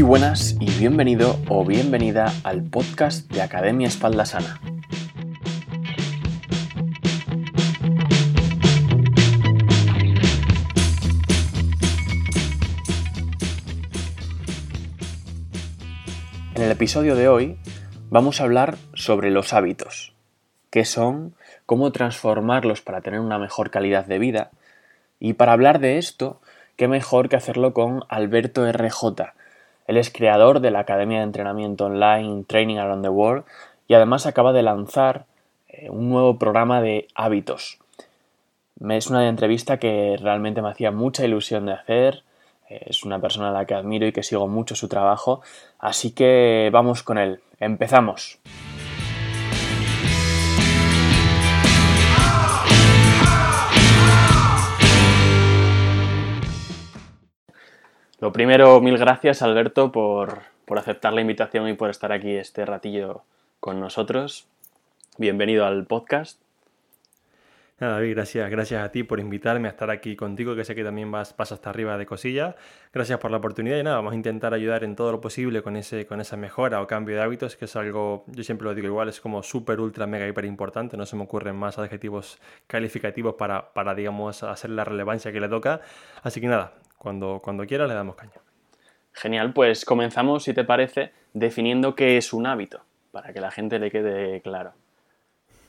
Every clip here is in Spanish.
Muy buenas y bienvenido o bienvenida al podcast de Academia Espalda Sana. En el episodio de hoy vamos a hablar sobre los hábitos, qué son, cómo transformarlos para tener una mejor calidad de vida y para hablar de esto, qué mejor que hacerlo con Alberto RJ, él es creador de la Academia de Entrenamiento Online Training Around the World y además acaba de lanzar eh, un nuevo programa de hábitos. Es una entrevista que realmente me hacía mucha ilusión de hacer. Eh, es una persona a la que admiro y que sigo mucho su trabajo. Así que vamos con él. Empezamos. Lo primero, mil gracias Alberto por, aceptar la invitación y por estar aquí este ratillo con nosotros. Bienvenido al podcast. David, gracias, gracias a ti por invitarme a estar aquí contigo, que sé que también vas, vas hasta arriba de cosillas. Gracias por la oportunidad y nada, vamos a intentar ayudar en todo lo posible con, ese, con esa mejora o cambio de hábitos, que es algo, yo siempre lo digo igual, es como súper, ultra, mega, hiper importante. No se me ocurren más adjetivos calificativos para, para, digamos, hacer la relevancia que le toca. Así que nada, cuando, cuando quiera le damos caña. Genial, pues comenzamos, si te parece, definiendo qué es un hábito, para que la gente le quede claro.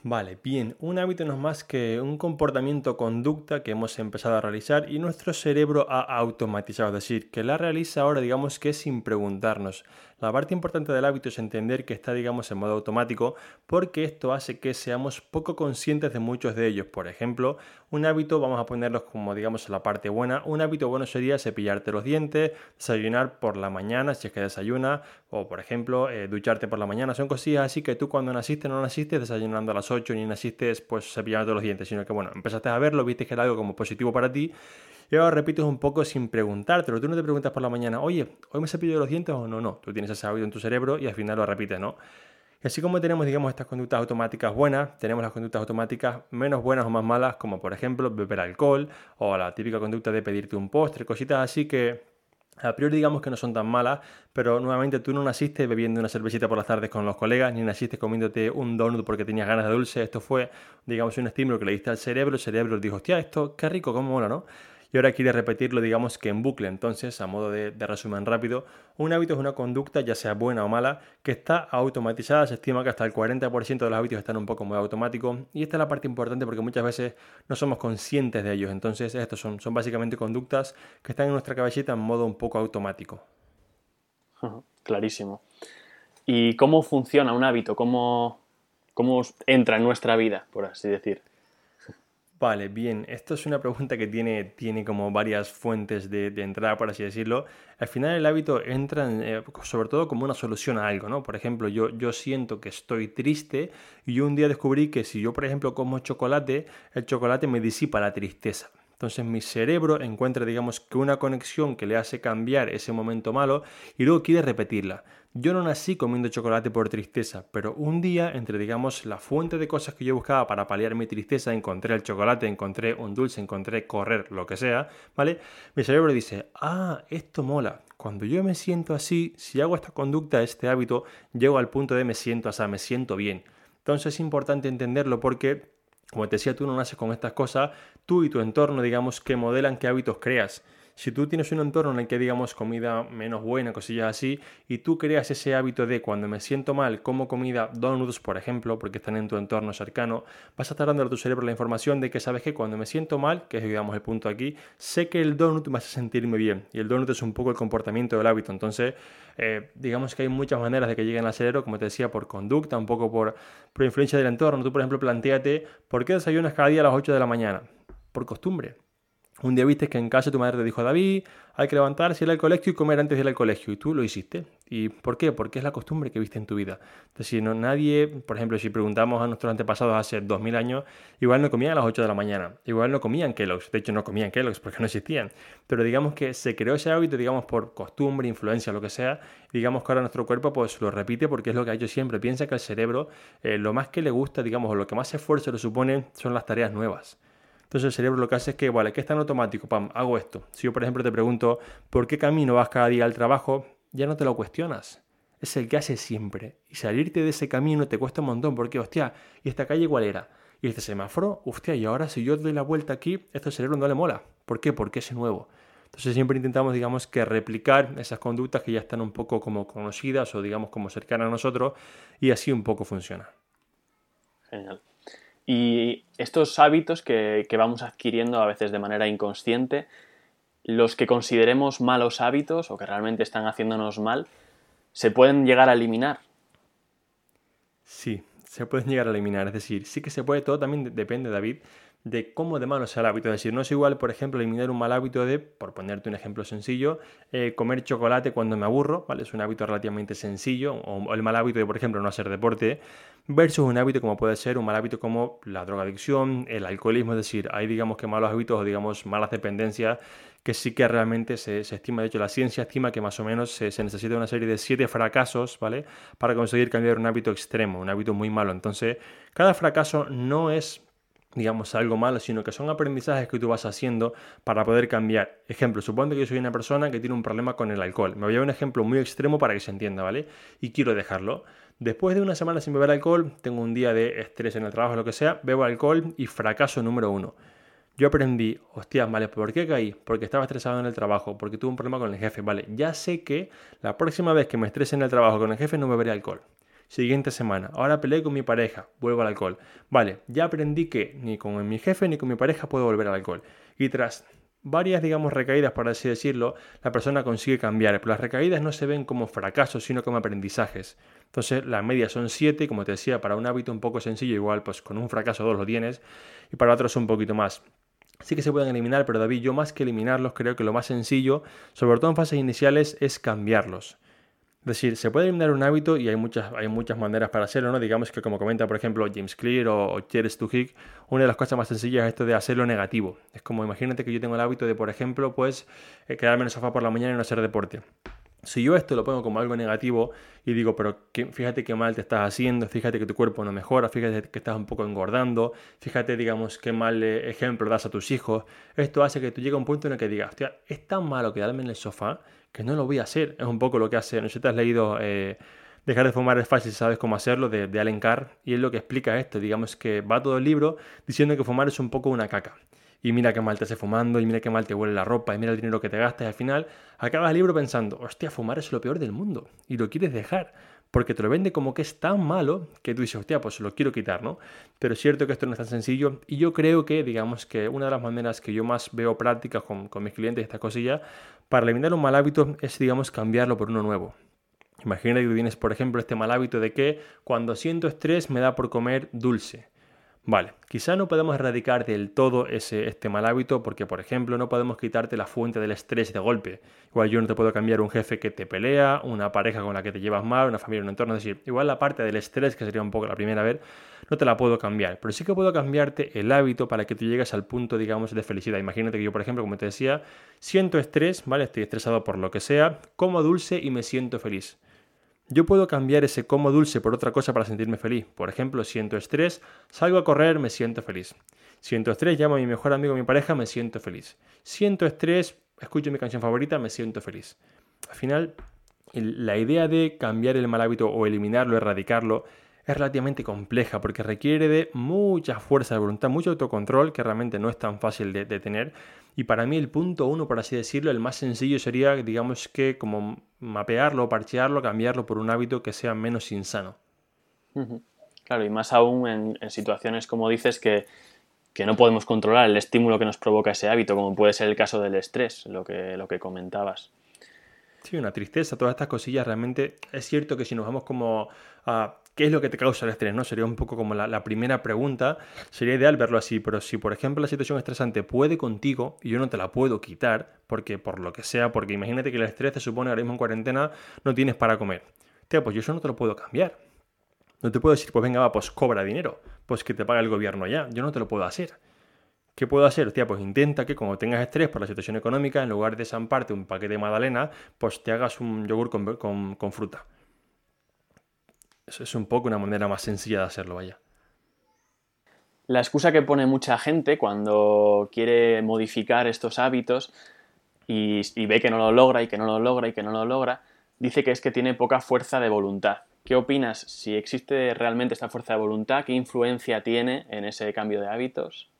Vale, bien, un hábito no es más que un comportamiento conducta que hemos empezado a realizar y nuestro cerebro ha automatizado, es decir, que la realiza ahora digamos que sin preguntarnos. La parte importante del hábito es entender que está, digamos, en modo automático porque esto hace que seamos poco conscientes de muchos de ellos. Por ejemplo, un hábito, vamos a ponerlos como, digamos, la parte buena. Un hábito bueno sería cepillarte los dientes, desayunar por la mañana, si es que desayuna, o por ejemplo, eh, ducharte por la mañana. Son cosillas así que tú cuando naciste no naciste desayunando a las 8 ni naciste pues cepillándote los dientes, sino que bueno, empezaste a verlo, viste que era algo como positivo para ti y ahora repites un poco sin preguntártelo. Tú no te preguntas por la mañana, oye, ¿hoy me cepillo los dientes o no? No, tú tienes ese hábito en tu cerebro y al final lo repites, ¿no? Y así como tenemos, digamos, estas conductas automáticas buenas, tenemos las conductas automáticas menos buenas o más malas, como por ejemplo beber alcohol o la típica conducta de pedirte un postre, cositas así que a priori digamos que no son tan malas, pero nuevamente tú no naciste bebiendo una cervecita por las tardes con los colegas, ni naciste comiéndote un donut porque tenías ganas de dulce. Esto fue, digamos, un estímulo que le diste al cerebro. El cerebro dijo, hostia, esto qué rico, cómo mola, ¿no? Y ahora quiere repetirlo, digamos que en bucle. Entonces, a modo de, resumen rápido, un hábito es una conducta, ya sea buena o mala, que está automatizada. Se estima que hasta el 40% de los hábitos están un poco muy automáticos. Y esta es la parte importante porque muchas veces no somos conscientes de ellos. Entonces, estos son, básicamente conductas que están en nuestra cabecita en modo un poco automático. Clarísimo. ¿Y cómo funciona un hábito? ¿Cómo, cómo entra en nuestra vida, por así decir? Vale, bien. Esto es una pregunta que tiene, tiene como varias fuentes de, entrada, por así decirlo. Al final el hábito entra eh, sobre todo como una solución a algo, ¿no? Por ejemplo, yo, yo siento que estoy triste y un día descubrí que si yo, por ejemplo, como chocolate, el chocolate me disipa la tristeza. Entonces mi cerebro encuentra, digamos, que una conexión que le hace cambiar ese momento malo y luego quiere repetirla. Yo no nací comiendo chocolate por tristeza, pero un día, entre digamos la fuente de cosas que yo buscaba para paliar mi tristeza, encontré el chocolate, encontré un dulce, encontré correr, lo que sea, ¿vale? Mi cerebro dice, ah, esto mola. Cuando yo me siento así, si hago esta conducta, este hábito, llego al punto de me siento así, me siento bien. Entonces es importante entenderlo porque, como te decía, tú no naces con estas cosas, tú y tu entorno, digamos, que modelan qué hábitos creas. Si tú tienes un entorno en el que digamos comida menos buena, cosillas así, y tú creas ese hábito de cuando me siento mal como comida donuts, por ejemplo, porque están en tu entorno cercano, vas a estar dando a tu cerebro la información de que sabes que cuando me siento mal, que es digamos el punto aquí, sé que el donut me hace sentirme bien. Y el donut es un poco el comportamiento del hábito. Entonces, eh, digamos que hay muchas maneras de que lleguen al cerebro, como te decía, por conducta, un poco por, por influencia del entorno. Tú, por ejemplo, planteate, ¿por qué desayunas cada día a las 8 de la mañana? Por costumbre. Un día viste que en casa tu madre te dijo, David, hay que levantarse, ir al colegio y comer antes de ir al colegio. Y tú lo hiciste. ¿Y por qué? Porque es la costumbre que viste en tu vida. Entonces, si no, nadie, por ejemplo, si preguntamos a nuestros antepasados hace 2000 años, igual no comían a las 8 de la mañana. Igual no comían Kellogg's. De hecho, no comían Kellogg's porque no existían. Pero digamos que se creó ese hábito, digamos, por costumbre, influencia, lo que sea. Digamos que ahora nuestro cuerpo pues lo repite porque es lo que ha hecho siempre. Piensa que al cerebro eh, lo más que le gusta, digamos, o lo que más esfuerzo le supone son las tareas nuevas. Entonces el cerebro lo que hace es que, vale, ¿qué está en automático? Pam, hago esto. Si yo, por ejemplo, te pregunto, ¿por qué camino vas cada día al trabajo? ya no te lo cuestionas. Es el que haces siempre. Y salirte de ese camino te cuesta un montón porque, hostia, ¿y esta calle cuál era? Y este semáforo, hostia, y ahora si yo doy la vuelta aquí, esto cerebro no le mola. ¿Por qué? Porque es nuevo. Entonces siempre intentamos, digamos, que replicar esas conductas que ya están un poco como conocidas o, digamos, como cercanas a nosotros y así un poco funciona. Genial. Y estos hábitos que, vamos adquiriendo a veces de manera inconsciente, los que consideremos malos hábitos o que realmente están haciéndonos mal, ¿se pueden llegar a eliminar? Sí, se pueden llegar a eliminar. Es decir, sí que se puede, todo también depende, David, de cómo de malo sea el hábito. Es decir, no es igual, por ejemplo, eliminar un mal hábito de, por ponerte un ejemplo sencillo, eh, comer chocolate cuando me aburro, ¿vale? Es un hábito relativamente sencillo, o el mal hábito de, por ejemplo, no hacer deporte, versus un hábito como puede ser un mal hábito como la drogadicción, el alcoholismo, es decir, hay digamos que malos hábitos o digamos malas dependencias que sí que realmente se, estima, de hecho la ciencia estima que más o menos se, se, necesita una serie de siete fracasos, ¿vale? Para conseguir cambiar un hábito extremo, un hábito muy malo. Entonces, cada fracaso no es digamos, algo malo, sino que son aprendizajes que tú vas haciendo para poder cambiar. Ejemplo, supongo que yo soy una persona que tiene un problema con el alcohol. Me voy a un ejemplo muy extremo para que se entienda, ¿vale? Y quiero dejarlo. Después de una semana sin beber alcohol, tengo un día de estrés en el trabajo, lo que sea, bebo alcohol y fracaso número uno. Yo aprendí, hostias, vale, ¿por qué caí? Porque estaba estresado en el trabajo, porque tuve un problema con el jefe, vale. Ya sé que la próxima vez que me estrese en el trabajo con el jefe no beberé alcohol. Siguiente semana. Ahora peleé con mi pareja. Vuelvo al alcohol. Vale, ya aprendí que ni con mi jefe ni con mi pareja puedo volver al alcohol. Y tras varias, digamos, recaídas, por así decirlo, la persona consigue cambiar. Pero las recaídas no se ven como fracasos, sino como aprendizajes. Entonces, la media son 7, como te decía, para un hábito un poco sencillo, igual, pues con un fracaso dos lo tienes, y para otros un poquito más. Sí que se pueden eliminar, pero David, yo más que eliminarlos, creo que lo más sencillo, sobre todo en fases iniciales, es cambiarlos. Es decir, se puede eliminar un hábito y hay muchas, hay muchas maneras para hacerlo, ¿no? Digamos que como comenta, por ejemplo, James Clear o, o Jerry Stuhick, una de las cosas más sencillas es esto de hacerlo negativo. Es como, imagínate que yo tengo el hábito de, por ejemplo, pues eh, quedarme en el sofá por la mañana y no hacer deporte. Si yo esto lo pongo como algo negativo y digo, pero fíjate qué mal te estás haciendo, fíjate que tu cuerpo no mejora, fíjate que estás un poco engordando, fíjate, digamos, qué mal eh, ejemplo das a tus hijos, esto hace que tú llegues a un punto en el que digas, hostia, es tan malo quedarme en el sofá que no lo voy a hacer. Es un poco lo que hace, no sé si te has leído eh, Dejar de fumar es fácil, sabes cómo hacerlo, de, de Allen Carr, y es lo que explica esto, digamos que va todo el libro diciendo que fumar es un poco una caca. Y mira qué mal te hace fumando, y mira qué mal te huele la ropa, y mira el dinero que te gastas, y al final acabas el libro pensando, hostia, fumar es lo peor del mundo, y lo quieres dejar porque te lo vende como que es tan malo que tú dices, hostia, pues lo quiero quitar, ¿no? Pero es cierto que esto no es tan sencillo y yo creo que, digamos que una de las maneras que yo más veo prácticas con, con mis clientes, esta cosilla, para eliminar un mal hábito es, digamos, cambiarlo por uno nuevo. Imagina que tienes, por ejemplo, este mal hábito de que cuando siento estrés me da por comer dulce. Vale, quizá no podemos erradicar del todo ese, este mal hábito porque, por ejemplo, no podemos quitarte la fuente del estrés de golpe. Igual yo no te puedo cambiar un jefe que te pelea, una pareja con la que te llevas mal, una familia, un entorno. Es decir, igual la parte del estrés, que sería un poco la primera vez, no te la puedo cambiar. Pero sí que puedo cambiarte el hábito para que tú llegues al punto, digamos, de felicidad. Imagínate que yo, por ejemplo, como te decía, siento estrés, ¿vale? Estoy estresado por lo que sea, como dulce y me siento feliz. Yo puedo cambiar ese como dulce por otra cosa para sentirme feliz. Por ejemplo, siento estrés, salgo a correr, me siento feliz. Siento estrés, llamo a mi mejor amigo, a mi pareja, me siento feliz. Siento estrés, escucho mi canción favorita, me siento feliz. Al final, la idea de cambiar el mal hábito o eliminarlo, erradicarlo, es relativamente compleja porque requiere de mucha fuerza de voluntad, mucho autocontrol que realmente no es tan fácil de, tener. Y para mí el punto uno, por así decirlo, el más sencillo sería, digamos que como mapearlo, parchearlo, cambiarlo por un hábito que sea menos insano. Claro, y más aún en, situaciones como dices que, que, no podemos controlar el estímulo que nos provoca ese hábito, como puede ser el caso del estrés, lo que, lo que comentabas. Sí, una tristeza, todas estas cosillas realmente es cierto que si nos vamos como a qué es lo que te causa el estrés, ¿no? Sería un poco como la, primera pregunta, sería ideal verlo así, pero si por ejemplo la situación estresante puede contigo y yo no te la puedo quitar, porque por lo que sea, porque imagínate que el estrés te supone ahora mismo en cuarentena no tienes para comer. Tío, pues yo eso no te lo puedo cambiar. No te puedo decir, pues venga, va, pues cobra dinero, pues que te paga el gobierno ya, yo no te lo puedo hacer. ¿Qué puedo hacer? Tía, pues intenta que como tengas estrés por la situación económica, en lugar de zamparte un paquete de magdalena, pues te hagas un yogur con, fruta. Eso es un poco una manera más sencilla de hacerlo, vaya. La excusa que pone mucha gente cuando quiere modificar estos hábitos y, ve que no lo logra y que no lo logra y que no lo logra, dice que es que tiene poca fuerza de voluntad. ¿Qué opinas si existe realmente esta fuerza de voluntad? ¿Qué influencia tiene en ese cambio de hábitos?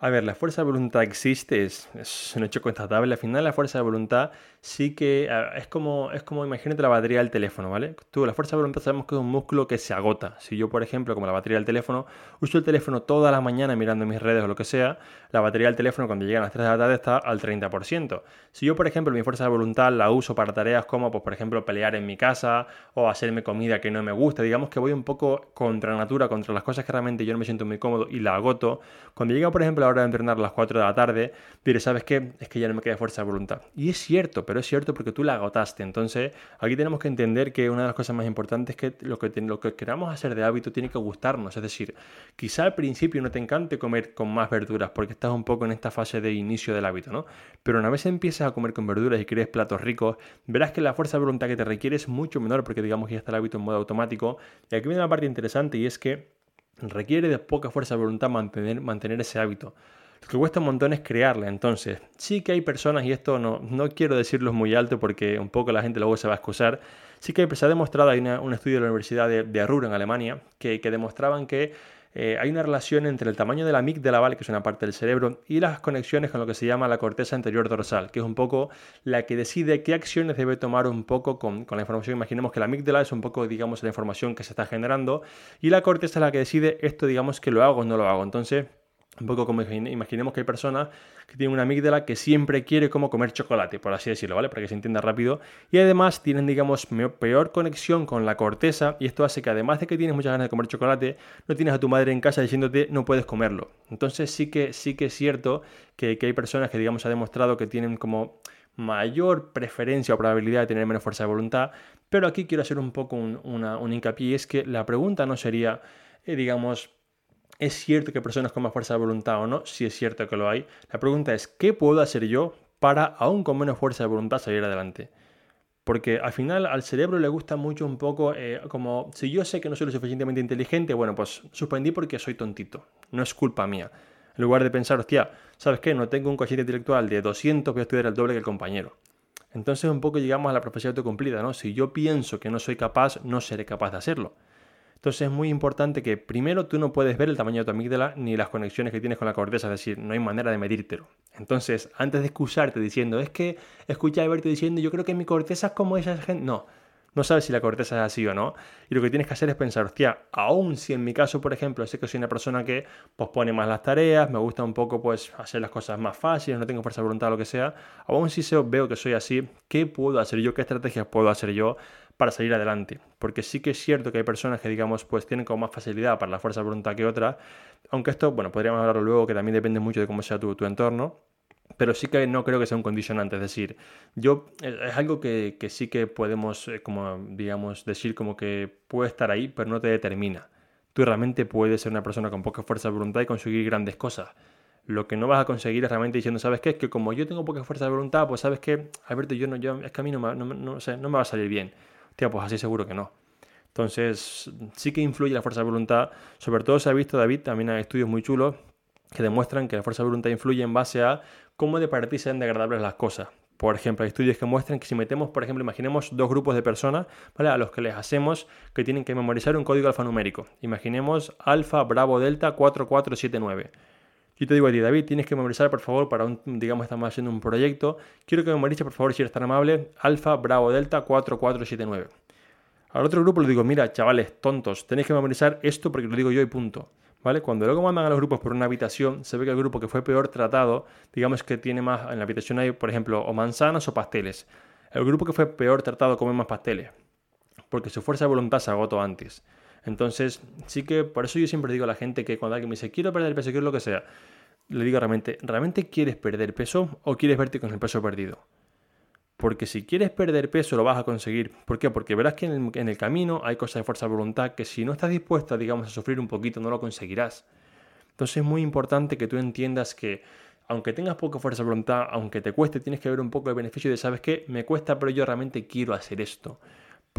A ver, la fuerza de voluntad existe, es, un hecho constatable. Al final, la fuerza de voluntad sí que es como, es como, imagínate la batería del teléfono, ¿vale? Tú, la fuerza de voluntad sabemos que es un músculo que se agota. Si yo, por ejemplo, como la batería del teléfono, uso el teléfono toda la mañana mirando mis redes o lo que sea, la batería del teléfono cuando llegan las 3 de la tarde está al 30%. Si yo, por ejemplo, mi fuerza de voluntad la uso para tareas como, pues, por ejemplo, pelear en mi casa o hacerme comida que no me gusta, digamos que voy un poco contra natura, contra las cosas que realmente yo no me siento muy cómodo y la agoto. Cuando llega, por ejemplo, hora de entrenar a las 4 de la tarde, diré, ¿sabes qué? Es que ya no me queda fuerza de voluntad. Y es cierto, pero es cierto porque tú la agotaste. Entonces, aquí tenemos que entender que una de las cosas más importantes es que lo que, lo que queramos hacer de hábito tiene que gustarnos. Es decir, quizá al principio no te encante comer con más verduras porque estás un poco en esta fase de inicio del hábito, ¿no? Pero una vez empiezas a comer con verduras y quieres platos ricos, verás que la fuerza de voluntad que te requiere es mucho menor porque digamos que ya está el hábito en modo automático. Y aquí viene una parte interesante y es que requiere de poca fuerza de voluntad mantener, mantener ese hábito. Lo que cuesta un montón es crearla. Entonces, sí que hay personas, y esto no, no quiero decirlo muy alto porque un poco la gente luego se va a excusar, sí que se ha demostrado, hay un estudio de la Universidad de, de en Alemania, que, que demostraban que eh, hay una relación entre el tamaño de la amígdala, ¿vale? que es una parte del cerebro, y las conexiones con lo que se llama la corteza anterior dorsal, que es un poco la que decide qué acciones debe tomar un poco con, con la información. Imaginemos que la amígdala es un poco, digamos, la información que se está generando, y la corteza es la que decide esto, digamos, que lo hago o no lo hago. Entonces, un poco como imaginemos que hay personas que tienen una amígdala que siempre quiere como comer chocolate, por así decirlo, ¿vale? Para que se entienda rápido. Y además tienen, digamos, peor conexión con la corteza y esto hace que además de que tienes muchas ganas de comer chocolate, no tienes a tu madre en casa diciéndote no puedes comerlo. Entonces sí que, sí que es cierto que, hay personas que, digamos, ha demostrado que tienen como mayor preferencia o probabilidad de tener menos fuerza de voluntad, pero aquí quiero hacer un poco un, un hincapié y es que la pregunta no sería, eh, digamos, ¿Es cierto que personas con más fuerza de voluntad o no? Sí es cierto que lo hay. La pregunta es, ¿qué puedo hacer yo para, aún con menos fuerza de voluntad, salir adelante? Porque al final al cerebro le gusta mucho un poco eh, como, si yo sé que no soy lo suficientemente inteligente, bueno, pues suspendí porque soy tontito. No es culpa mía. En lugar de pensar, hostia, ¿sabes qué? No tengo un cociente intelectual de 200, voy a estudiar el doble que el compañero. Entonces un poco llegamos a la profecía autocumplida, ¿no? Si yo pienso que no soy capaz, no seré capaz de hacerlo. Entonces es muy importante que primero tú no puedes ver el tamaño de tu amígdala ni las conexiones que tienes con la corteza, es decir, no hay manera de medírtelo. Entonces, antes de excusarte diciendo, es que escucha a verte diciendo, yo creo que mi corteza es como esa gente, no, no sabes si la corteza es así o no. Y lo que tienes que hacer es pensar, hostia, aún si en mi caso, por ejemplo, sé que soy una persona que pospone más las tareas, me gusta un poco pues hacer las cosas más fáciles, no tengo fuerza de voluntad lo que sea, aún si veo que soy así, ¿qué puedo hacer yo? ¿Qué estrategias puedo hacer yo para salir adelante. Porque sí que es cierto que hay personas que, digamos, pues tienen como más facilidad para la fuerza de voluntad que otras. Aunque esto, bueno, podríamos hablarlo luego, que también depende mucho de cómo sea tu, entorno. Pero sí que no creo que sea un condicionante. Es decir, yo eh, es algo que, sí que podemos, eh, como digamos, decir como que puede estar ahí, pero no te determina. Tú realmente puedes ser una persona con poca fuerza de voluntad y conseguir grandes cosas. Lo que no vas a conseguir es realmente diciendo, ¿sabes qué? Es que como yo tengo poca fuerza de voluntad, pues sabes qué, Alberto, yo no, yo, es que a mí no, no, no me va a salir bien pues así seguro que no. Entonces, sí que influye la fuerza de voluntad. Sobre todo se ha visto, David, también hay estudios muy chulos que demuestran que la fuerza de voluntad influye en base a cómo de para ti sean degradables las cosas. Por ejemplo, hay estudios que muestran que si metemos, por ejemplo, imaginemos dos grupos de personas, ¿vale? A los que les hacemos que tienen que memorizar un código alfanumérico. Imaginemos alfa, bravo, delta, 4479. Yo te digo a ti, David, tienes que memorizar, por favor, para un, digamos, estamos haciendo un proyecto. Quiero que memorices, por favor, si eres tan amable, alfa, bravo, delta, 4479. Al otro grupo le digo, mira, chavales, tontos, tenéis que memorizar esto porque lo digo yo y punto. ¿Vale? Cuando luego mandan a los grupos por una habitación, se ve que el grupo que fue peor tratado, digamos que tiene más, en la habitación hay, por ejemplo, o manzanas o pasteles. El grupo que fue peor tratado come más pasteles, porque su fuerza de voluntad se agotó antes. Entonces, sí que por eso yo siempre digo a la gente que cuando alguien me dice, quiero perder peso, quiero lo que sea, le digo realmente, ¿realmente quieres perder peso o quieres verte con el peso perdido? Porque si quieres perder peso lo vas a conseguir. ¿Por qué? Porque verás que en el, camino hay cosas de fuerza de voluntad que si no estás dispuesta, digamos, a sufrir un poquito, no lo conseguirás. Entonces es muy importante que tú entiendas que aunque tengas poca fuerza de voluntad, aunque te cueste, tienes que ver un poco el beneficio de, ¿sabes qué? Me cuesta, pero yo realmente quiero hacer esto.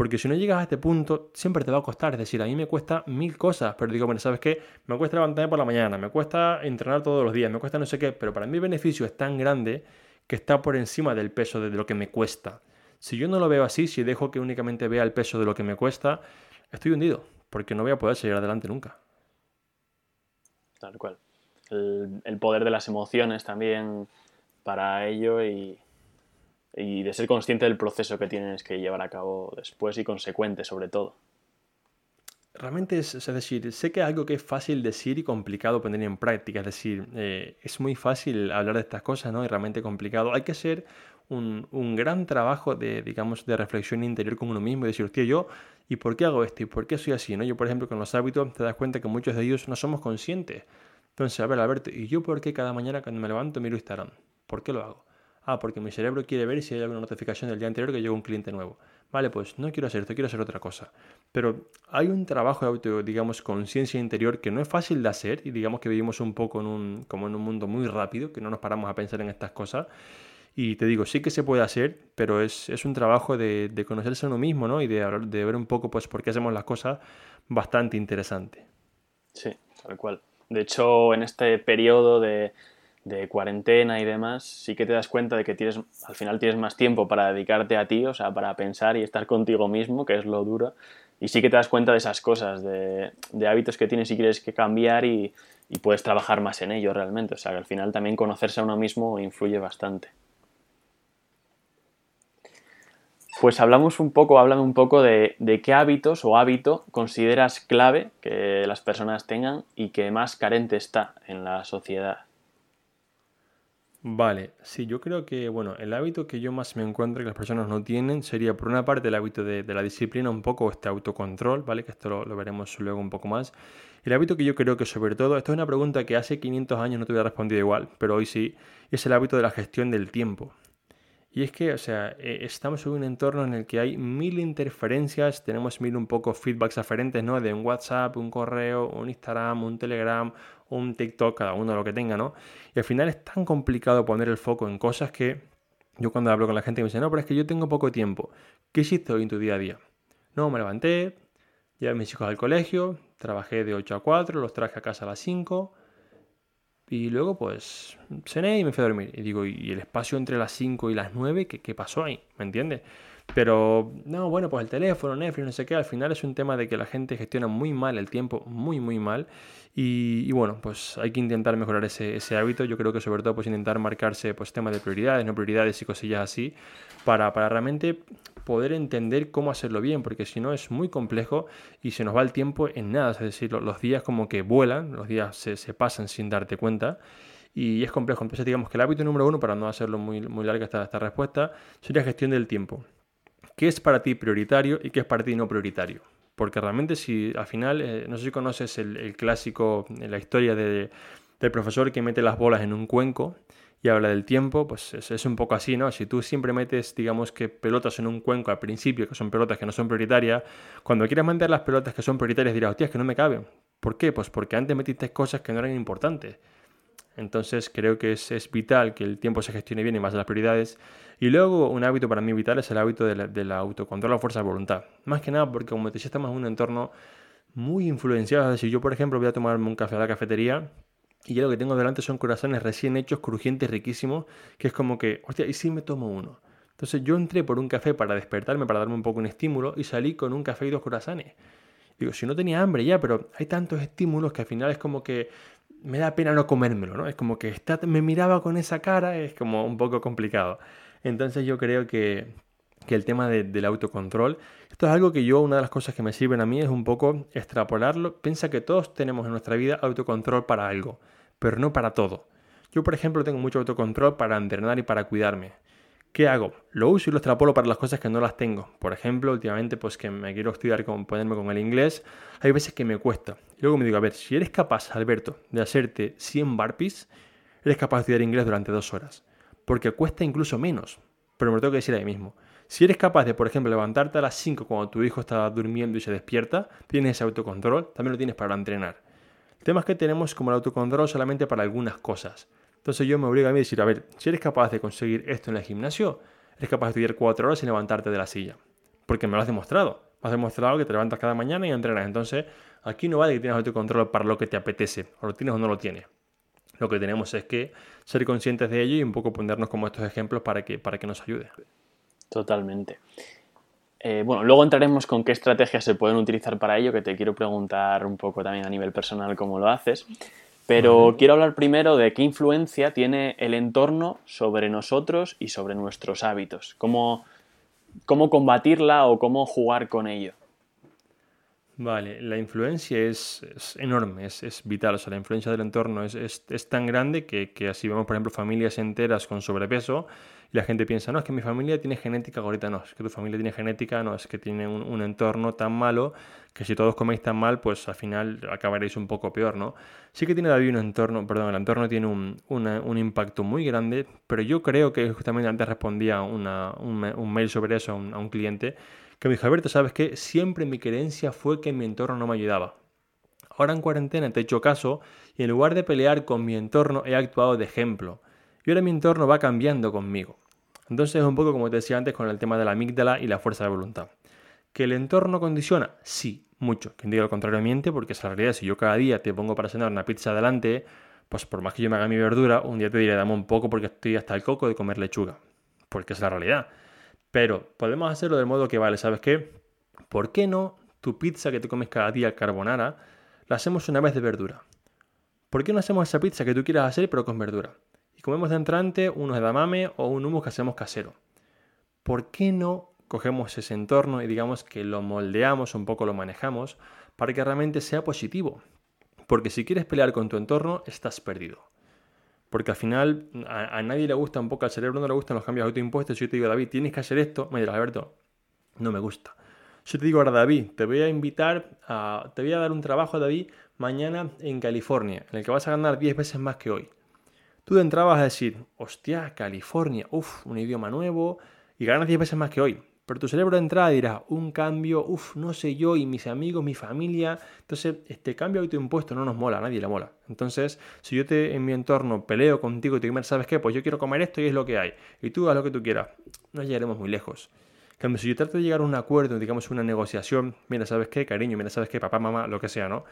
Porque si no llegas a este punto, siempre te va a costar. Es decir, a mí me cuesta mil cosas, pero digo, bueno, ¿sabes qué? Me cuesta levantarme por la mañana, me cuesta entrenar todos los días, me cuesta no sé qué, pero para mí el beneficio es tan grande que está por encima del peso de lo que me cuesta. Si yo no lo veo así, si dejo que únicamente vea el peso de lo que me cuesta, estoy hundido, porque no voy a poder seguir adelante nunca. Tal cual. El, poder de las emociones también para ello y, y de ser consciente del proceso que tienes que llevar a cabo después y consecuente sobre todo. Realmente es, es, decir, sé que es algo que es fácil decir y complicado poner en práctica, es decir, eh, es muy fácil hablar de estas cosas, ¿no? Y realmente complicado. Hay que hacer un, un, gran trabajo de, digamos, de reflexión interior con uno mismo y decir, hostia, yo, ¿y por qué hago esto? ¿Y por qué soy así? ¿no? Yo, por ejemplo, con los hábitos te das cuenta que muchos de ellos no somos conscientes. Entonces, a ver, Alberto, ¿y yo por qué cada mañana cuando me levanto miro Instagram? ¿Por qué lo hago? Ah, porque mi cerebro quiere ver si hay alguna notificación del día anterior que llegó un cliente nuevo. Vale, pues no quiero hacer esto, quiero hacer otra cosa. Pero hay un trabajo de auto, digamos, conciencia interior que no es fácil de hacer y digamos que vivimos un poco en un, como en un mundo muy rápido, que no nos paramos a pensar en estas cosas. Y te digo, sí que se puede hacer, pero es, es un trabajo de, de, conocerse a uno mismo, ¿no? Y de, de ver un poco, pues, por qué hacemos las cosas bastante interesante. Sí, tal cual. De hecho, en este periodo de, de cuarentena y demás, sí que te das cuenta de que tienes, al final tienes más tiempo para dedicarte a ti, o sea, para pensar y estar contigo mismo, que es lo duro, y sí que te das cuenta de esas cosas, de, hábitos que tienes y quieres que cambiar y, puedes trabajar más en ello realmente, o sea, que al final también conocerse a uno mismo influye bastante. Pues hablamos un poco, háblame un poco de, de qué hábitos o hábito consideras clave que las personas tengan y que más carente está en la sociedad. Vale, sí, yo creo que, bueno, el hábito que yo más me encuentro que las personas no tienen sería, por una parte, el hábito de, la disciplina, un poco este autocontrol, ¿vale? Que esto lo, veremos luego un poco más. El hábito que yo creo que, sobre todo, esto es una pregunta que hace 500 años no te hubiera respondido igual, pero hoy sí, es el hábito de la gestión del tiempo. Y es que, o sea, eh, estamos en un entorno en el que hay mil interferencias, tenemos mil un poco feedbacks diferentes, ¿no? De un WhatsApp, un correo, un Instagram, un Telegram, un TikTok, cada uno lo que tenga, ¿no? Y al final es tan complicado poner el foco en cosas que yo cuando hablo con la gente me dice, no, pero es que yo tengo poco tiempo. ¿Qué hiciste hoy en tu día a día? No, me levanté, llevé a mis hijos al colegio, trabajé de 8 a 4, los traje a casa a las 5 y luego pues cené y me fui a dormir. Y digo, ¿y el espacio entre las 5 y las 9? ¿Qué, qué pasó ahí? ¿Me entiendes? Pero, no, bueno, pues el teléfono, Netflix, no sé qué, al final es un tema de que la gente gestiona muy mal el tiempo, muy, muy mal. Y, bueno, pues hay que intentar mejorar ese, hábito. Yo creo que sobre todo pues intentar marcarse pues temas de prioridades, no prioridades y cosillas así, para, para realmente poder entender cómo hacerlo bien, porque si no es muy complejo y se nos va el tiempo en nada. Es decir, los días como que vuelan, los días se, se pasan sin darte cuenta y es complejo. Entonces digamos que el hábito número uno, para no hacerlo muy, muy larga esta, esta respuesta, sería gestión del tiempo qué es para ti prioritario y qué es para ti no prioritario. Porque realmente si al final, eh, no sé si conoces el, clásico, la historia de, del profesor que mete las bolas en un cuenco y habla del tiempo, pues es, un poco así, ¿no? Si tú siempre metes, digamos que pelotas en un cuenco al principio, que son pelotas que no son prioritarias, cuando quieras meter las pelotas que son prioritarias dirás, hostia, es que no me caben. ¿Por qué? Pues porque antes metiste cosas que no eran importantes. Entonces creo que es, es, vital que el tiempo se gestione bien y más las prioridades. Y luego un hábito para mí vital es el hábito de la, autocontrol a fuerza de voluntad. Más que nada porque como te decía estamos en un entorno muy influenciado. Es decir, yo por ejemplo voy a tomarme un café a la cafetería y ya lo que tengo delante son corazones recién hechos, crujientes, riquísimos, que es como que, hostia, ¿y si me tomo uno? Entonces yo entré por un café para despertarme, para darme un poco un estímulo y salí con un café y dos corazones. Digo, si no tenía hambre ya, pero hay tantos estímulos que al final es como que me da pena no comérmelo, ¿no? Es como que está, me miraba con esa cara, es como un poco complicado. Entonces yo creo que, que el tema del autocontrol, esto es algo que yo, una de las cosas que me sirven a mí es un poco extrapolarlo. Piensa que todos tenemos en nuestra vida autocontrol para algo, pero no para todo. Yo, por ejemplo, tengo mucho autocontrol para entrenar y para cuidarme. ¿Qué hago? Lo uso y lo extrapolo para las cosas que no las tengo. Por ejemplo, últimamente pues que me quiero estudiar con ponerme con el inglés, hay veces que me cuesta. Y luego me digo, a ver, si eres capaz, Alberto, de hacerte 100 barpees, eres capaz de estudiar inglés durante dos horas. Porque cuesta incluso menos. Pero me lo tengo que decir ahí mismo. Si eres capaz de, por ejemplo, levantarte a las 5 cuando tu hijo está durmiendo y se despierta, tienes ese autocontrol, también lo tienes para entrenar. El tema es que tenemos como el autocontrol solamente para algunas cosas. Entonces yo me obligo a mí a decir, a ver, si eres capaz de conseguir esto en el gimnasio, eres capaz de estudiar cuatro horas sin levantarte de la silla. Porque me lo has demostrado. Me has demostrado que te levantas cada mañana y entrenas. Entonces, aquí no vale que tienes autocontrol para lo que te apetece. O lo tienes o no lo tienes. Lo que tenemos es que ser conscientes de ello y un poco ponernos como estos ejemplos para que, para que nos ayude. Totalmente. Eh, bueno, luego entraremos con qué estrategias se pueden utilizar para ello, que te quiero preguntar un poco también a nivel personal cómo lo haces. Pero quiero hablar primero de qué influencia tiene el entorno sobre nosotros y sobre nuestros hábitos. Cómo, cómo combatirla o cómo jugar con ello. Vale, la influencia es, enorme, es, vital. O sea, la influencia del entorno es, tan grande que, que, así vemos, por ejemplo, familias enteras con sobrepeso y la gente piensa, no, es que mi familia tiene genética, ahorita no, es que tu familia tiene genética, no, es que tiene un, entorno tan malo que si todos coméis tan mal, pues al final acabaréis un poco peor, ¿no? Sí que tiene David un entorno, perdón, el entorno tiene un, impacto muy grande, pero yo creo que justamente antes respondía una, un, mail sobre eso a un, cliente que me dijo, Alberto, ¿sabes qué? Siempre mi creencia fue que mi entorno no me ayudaba. Ahora en cuarentena te he hecho caso y en lugar de pelear con mi entorno he actuado de ejemplo. Y ahora mi entorno va cambiando conmigo. Entonces es un poco como te decía antes con el tema de la amígdala y la fuerza de voluntad. ¿Que el entorno condiciona? Sí, mucho. Quien diga lo contrario miente porque es la realidad. Si yo cada día te pongo para cenar una pizza adelante, pues por más que yo me haga mi verdura, un día te diré dame un poco porque estoy hasta el coco de comer lechuga. Porque es la realidad. Pero podemos hacerlo de modo que vale, ¿sabes qué? ¿Por qué no tu pizza que te comes cada día carbonara la hacemos una vez de verdura? ¿Por qué no hacemos esa pizza que tú quieras hacer pero con verdura? y comemos de entrante unos edamame o un humus que hacemos casero. ¿Por qué no cogemos ese entorno y digamos que lo moldeamos, un poco lo manejamos, para que realmente sea positivo? Porque si quieres pelear con tu entorno, estás perdido. Porque al final a, nadie le gusta un poco, al cerebro no le gustan los cambios autoimpuestos. Si yo te digo, David, tienes que hacer esto, me dirás, Alberto, no me gusta. Si yo te digo ahora, David, te voy a invitar a, te voy a dar un trabajo, David, mañana en California, en el que vas a ganar 10 veces más que hoy. Tú de entrada vas a decir, hostia, California, uff, un idioma nuevo y ganas 10 veces más que hoy. Pero tu cerebro de entrada dirá, un cambio, uff, no sé yo y mis amigos, mi familia. Entonces, este cambio autoimpuesto no nos mola, a nadie le mola. Entonces, si yo te en mi entorno peleo contigo y te digo, ¿sabes qué? Pues yo quiero comer esto y es lo que hay. Y tú haz lo que tú quieras. No llegaremos muy lejos. cambio, si yo trato de llegar a un acuerdo, digamos una negociación, mira, ¿sabes qué, cariño? Mira, ¿sabes qué, papá, mamá, lo que sea, ¿no?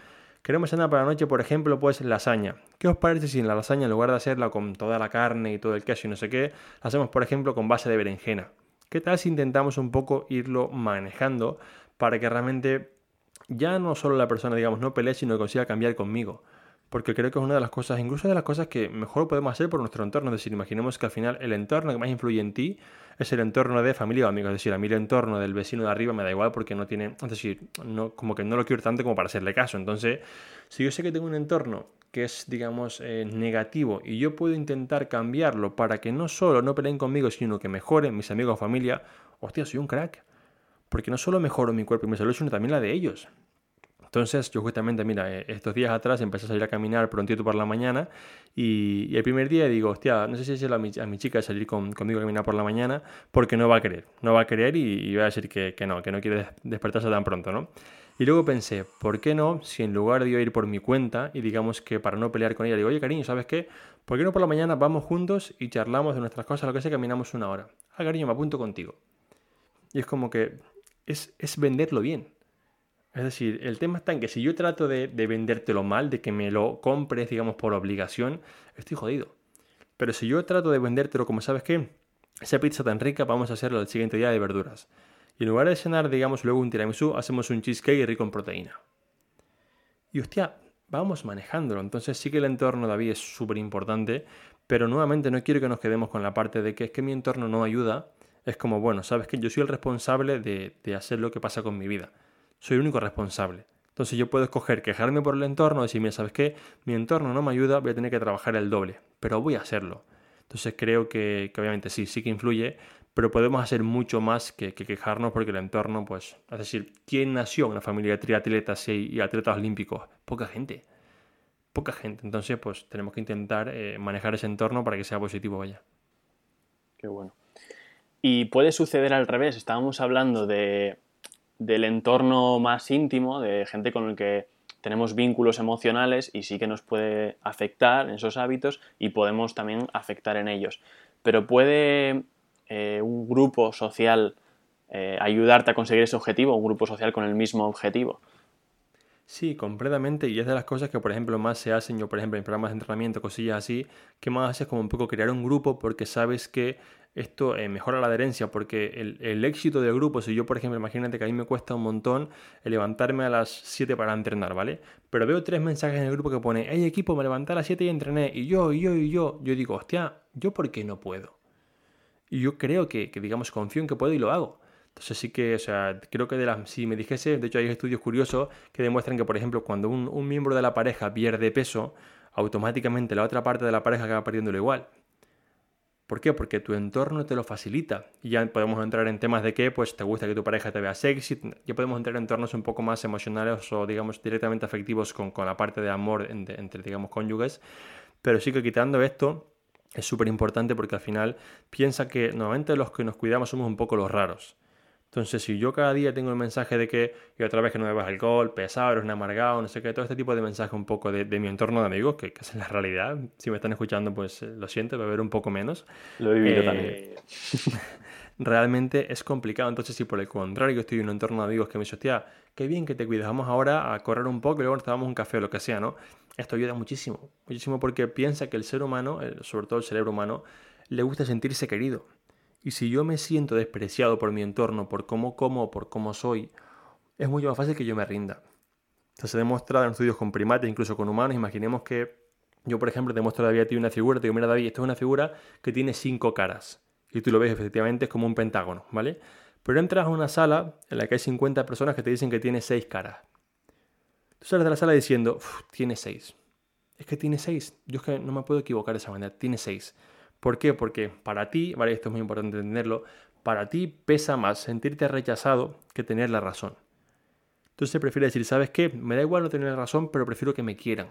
Queremos cenar para la noche, por ejemplo, pues lasaña. ¿Qué os parece si en la lasaña, en lugar de hacerla con toda la carne y todo el queso y no sé qué, la hacemos, por ejemplo, con base de berenjena? ¿Qué tal si intentamos un poco irlo manejando para que realmente ya no solo la persona, digamos, no pelee, sino que consiga cambiar conmigo? Porque creo que es una de las cosas, incluso de las cosas que mejor podemos hacer por nuestro entorno. Es decir, imaginemos que al final el entorno que más influye en ti es el entorno de familia o amigos. Es decir, a mí el entorno del vecino de arriba me da igual porque no tiene, es decir, no, como que no lo quiero tanto como para hacerle caso. Entonces, si yo sé que tengo un entorno que es, digamos, eh, negativo y yo puedo intentar cambiarlo para que no solo no peleen conmigo, sino que mejoren mis amigos o familia, hostia, soy un crack. Porque no solo mejoro mi cuerpo y mi salud, sino también la de ellos. Entonces, yo justamente, mira, eh, estos días atrás empecé a salir a caminar prontito por la mañana y, el primer día digo, hostia, no sé si decirle a mi, chica salir conmigo a caminar por la mañana porque no va a querer, no va a querer y, va a decir que, no, que no quiere despertarse tan pronto, ¿no? Y luego pensé, ¿por qué no? Si en lugar de ir por mi cuenta y digamos que para no pelear con ella, digo, oye cariño, ¿sabes qué? ¿Por qué no por la mañana vamos juntos y charlamos de nuestras cosas, lo que sea, caminamos una hora? Ah, cariño, me apunto contigo. Y es como que es, es venderlo bien. Es decir, el tema está en que si yo trato de, de vendértelo mal, de que me lo compres, digamos, por obligación, estoy jodido. Pero si yo trato de vendértelo como, ¿sabes qué? Esa pizza tan rica, vamos a hacerlo el siguiente día de verduras. Y en lugar de cenar, digamos, luego un tiramisú, hacemos un cheesecake rico en proteína. Y hostia, vamos manejándolo. Entonces sí que el entorno, David, es súper importante, pero nuevamente no quiero que nos quedemos con la parte de que es que mi entorno no ayuda. Es como, bueno, sabes que yo soy el responsable de, de hacer lo que pasa con mi vida soy el único responsable. Entonces yo puedo escoger quejarme por el entorno, decir, mira, ¿sabes qué? Mi entorno no me ayuda, voy a tener que trabajar el doble, pero voy a hacerlo. Entonces creo que, obviamente sí, sí que influye, pero podemos hacer mucho más que, quejarnos porque el entorno, pues, es decir, ¿quién nació en una familia de triatletas y, atletas olímpicos? Poca gente. Poca gente. Entonces, pues tenemos que intentar eh, manejar ese entorno para que sea positivo, vaya. Qué bueno. Y puede suceder al revés. Estábamos hablando de del entorno más íntimo, de gente con el que tenemos vínculos emocionales y sí que nos puede afectar en esos hábitos y podemos también afectar en ellos. Pero puede eh, un grupo social eh, ayudarte a conseguir ese objetivo, un grupo social con el mismo objetivo. Sí, completamente. Y es de las cosas que, por ejemplo, más se hacen, yo, por ejemplo, en programas de entrenamiento, cosillas así, que más haces como un poco crear un grupo porque sabes que esto eh, mejora la adherencia porque el, éxito del grupo, si yo por ejemplo, imagínate que a mí me cuesta un montón levantarme a las 7 para entrenar, ¿vale? Pero veo tres mensajes en el grupo que pone, hey equipo, me levanté a las 7 y entrené, y yo, y yo, y yo, yo digo, hostia, ¿yo por qué no puedo? Y yo creo que, digamos, confío en que puedo y lo hago. Entonces sí que, o sea, creo que de las, si me dijese, de hecho hay estudios curiosos que demuestran que, por ejemplo, cuando un, miembro de la pareja pierde peso, automáticamente la otra parte de la pareja acaba perdiéndolo igual. ¿Por qué? Porque tu entorno te lo facilita. Y ya podemos entrar en temas de que pues, te gusta que tu pareja te vea sexy. Ya podemos entrar en entornos un poco más emocionales o, digamos, directamente afectivos con, con la parte de amor entre, digamos, cónyuges. Pero sí que quitando esto, es súper importante porque al final piensa que normalmente los que nos cuidamos somos un poco los raros. Entonces, si yo cada día tengo el mensaje de que y otra vez que no bebas alcohol, pesado, eres un amargado, no sé qué, todo este tipo de mensajes un poco de, mi entorno de amigos, que, es la realidad. Si me están escuchando, pues eh, lo siento, beber un poco menos. Lo he vivido también. Eh, realmente es complicado. Entonces, si por el contrario estoy en un entorno de amigos que me dice, hostia, qué bien que te cuidas, vamos ahora a correr un poco y luego nos tomamos un café o lo que sea, ¿no? Esto ayuda muchísimo, muchísimo porque piensa que el ser humano, sobre todo el cerebro humano, le gusta sentirse querido. Y si yo me siento despreciado por mi entorno, por cómo como, por cómo soy, es mucho más fácil que yo me rinda. Entonces se demostrado en estudios con primates, incluso con humanos. Imaginemos que yo, por ejemplo, te muestro a David a una figura, te digo, mira David, esto es una figura que tiene cinco caras. Y tú lo ves efectivamente, es como un pentágono, ¿vale? Pero entras a una sala en la que hay 50 personas que te dicen que tiene seis caras. Tú sales de la sala diciendo, tiene seis. Es que tiene seis. Yo es que no me puedo equivocar de esa manera. Tiene seis. ¿Por qué? Porque para ti, vale, esto es muy importante entenderlo, para ti pesa más sentirte rechazado que tener la razón. Entonces prefieres decir, ¿sabes qué? Me da igual no tener la razón, pero prefiero que me quieran.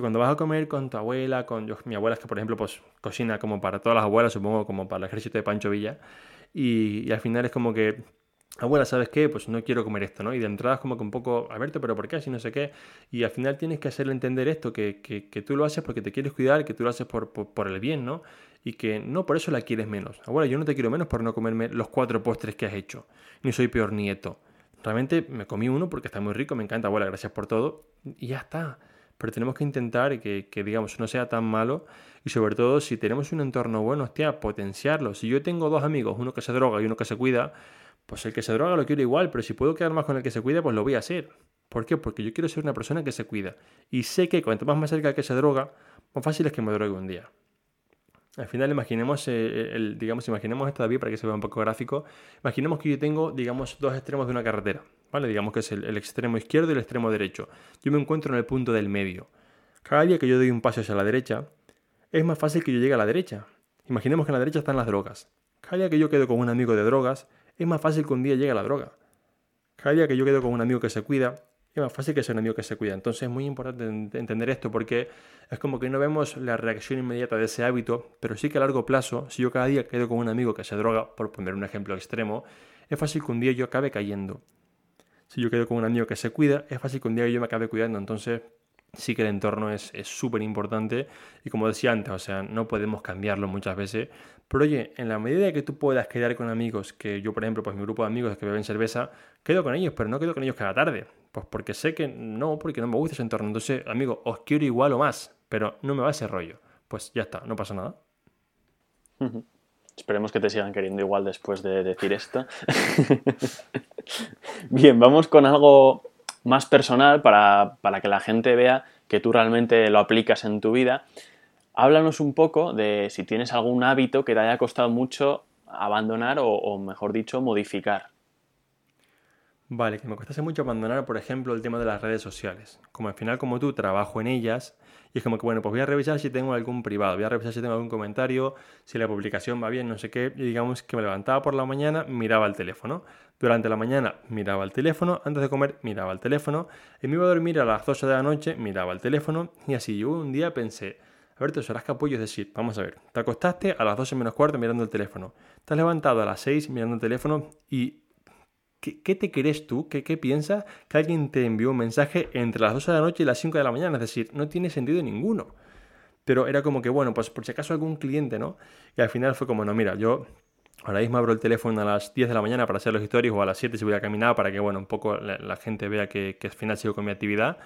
Cuando vas a comer con tu abuela, con mi abuela es que por ejemplo pues cocina como para todas las abuelas, supongo como para el ejército de Pancho Villa, y al final es como que abuela, ¿sabes qué? Pues no quiero comer esto, ¿no? Y de entrada es como que un poco, Alberto, ¿pero por qué? Así no sé qué. Y al final tienes que hacerle entender esto, que, que, tú lo haces porque te quieres cuidar, que tú lo haces por, por, el bien, ¿no? Y que no por eso la quieres menos. Abuela, yo no te quiero menos por no comerme los cuatro postres que has hecho. Ni soy peor nieto. Realmente me comí uno porque está muy rico, me encanta, abuela, gracias por todo. Y ya está. Pero tenemos que intentar que, que digamos, no sea tan malo. Y sobre todo, si tenemos un entorno bueno, hostia, potenciarlo. Si yo tengo dos amigos, uno que se droga y uno que se cuida, pues el que se droga lo quiero igual, pero si puedo quedar más con el que se cuida, pues lo voy a hacer. ¿Por qué? Porque yo quiero ser una persona que se cuida. Y sé que cuanto más me acerca al que se droga, más fácil es que me drogue un día. Al final imaginemos, eh, el, digamos, imaginemos esto David para que se vea un poco gráfico. Imaginemos que yo tengo, digamos, dos extremos de una carretera. ¿Vale? Digamos que es el, el extremo izquierdo y el extremo derecho. Yo me encuentro en el punto del medio. Cada día que yo doy un paso hacia la derecha, es más fácil que yo llegue a la derecha. Imaginemos que en la derecha están las drogas. Cada día que yo quedo con un amigo de drogas, es más fácil que un día llegue la droga. Cada día que yo quedo con un amigo que se cuida, es más fácil que sea un amigo que se cuida. Entonces es muy importante entender esto porque es como que no vemos la reacción inmediata de ese hábito, pero sí que a largo plazo, si yo cada día quedo con un amigo que se droga, por poner un ejemplo extremo, es fácil que un día yo acabe cayendo. Si yo quedo con un amigo que se cuida, es fácil que un día yo me acabe cuidando. Entonces sí que el entorno es súper importante y como decía antes, o sea, no podemos cambiarlo muchas veces, pero oye, en la medida que tú puedas quedar con amigos, que yo por ejemplo, pues mi grupo de amigos que beben cerveza, quedo con ellos, pero no quedo con ellos cada tarde, pues porque sé que no, porque no me gusta ese entorno, entonces, amigo, os quiero igual o más, pero no me va ese rollo, pues ya está, no pasa nada. Esperemos que te sigan queriendo igual después de decir esto. Bien, vamos con algo más personal para, que la gente vea que tú realmente lo aplicas en tu vida. Háblanos un poco de si tienes algún hábito que te haya costado mucho abandonar o, mejor dicho, modificar. Vale, que me costase mucho abandonar, por ejemplo, el tema de las redes sociales. Como al final, como tú, trabajo en ellas y es como que, bueno, pues voy a revisar si tengo algún privado, voy a revisar si tengo algún comentario, si la publicación va bien, no sé qué. Y digamos que me levantaba por la mañana, miraba el teléfono. Durante la mañana miraba el teléfono, antes de comer miraba el teléfono, y me iba a dormir a las 12 de la noche, miraba el teléfono, y así yo un día pensé, a ver, te serás capullo, es decir, vamos a ver, te acostaste a las 12 menos cuarto mirando el teléfono, te has levantado a las 6 mirando el teléfono y ¿Qué, te crees tú? ¿Qué, ¿Qué, piensas que alguien te envió un mensaje entre las 12 de la noche y las 5 de la mañana? Es decir, no tiene sentido ninguno. Pero era como que, bueno, pues por si acaso algún cliente, ¿no? Y al final fue como, no, mira, yo ahora mismo abro el teléfono a las 10 de la mañana para hacer los historias o a las 7 si voy a caminar para que, bueno, un poco la, gente vea que, que, al final sigo con mi actividad.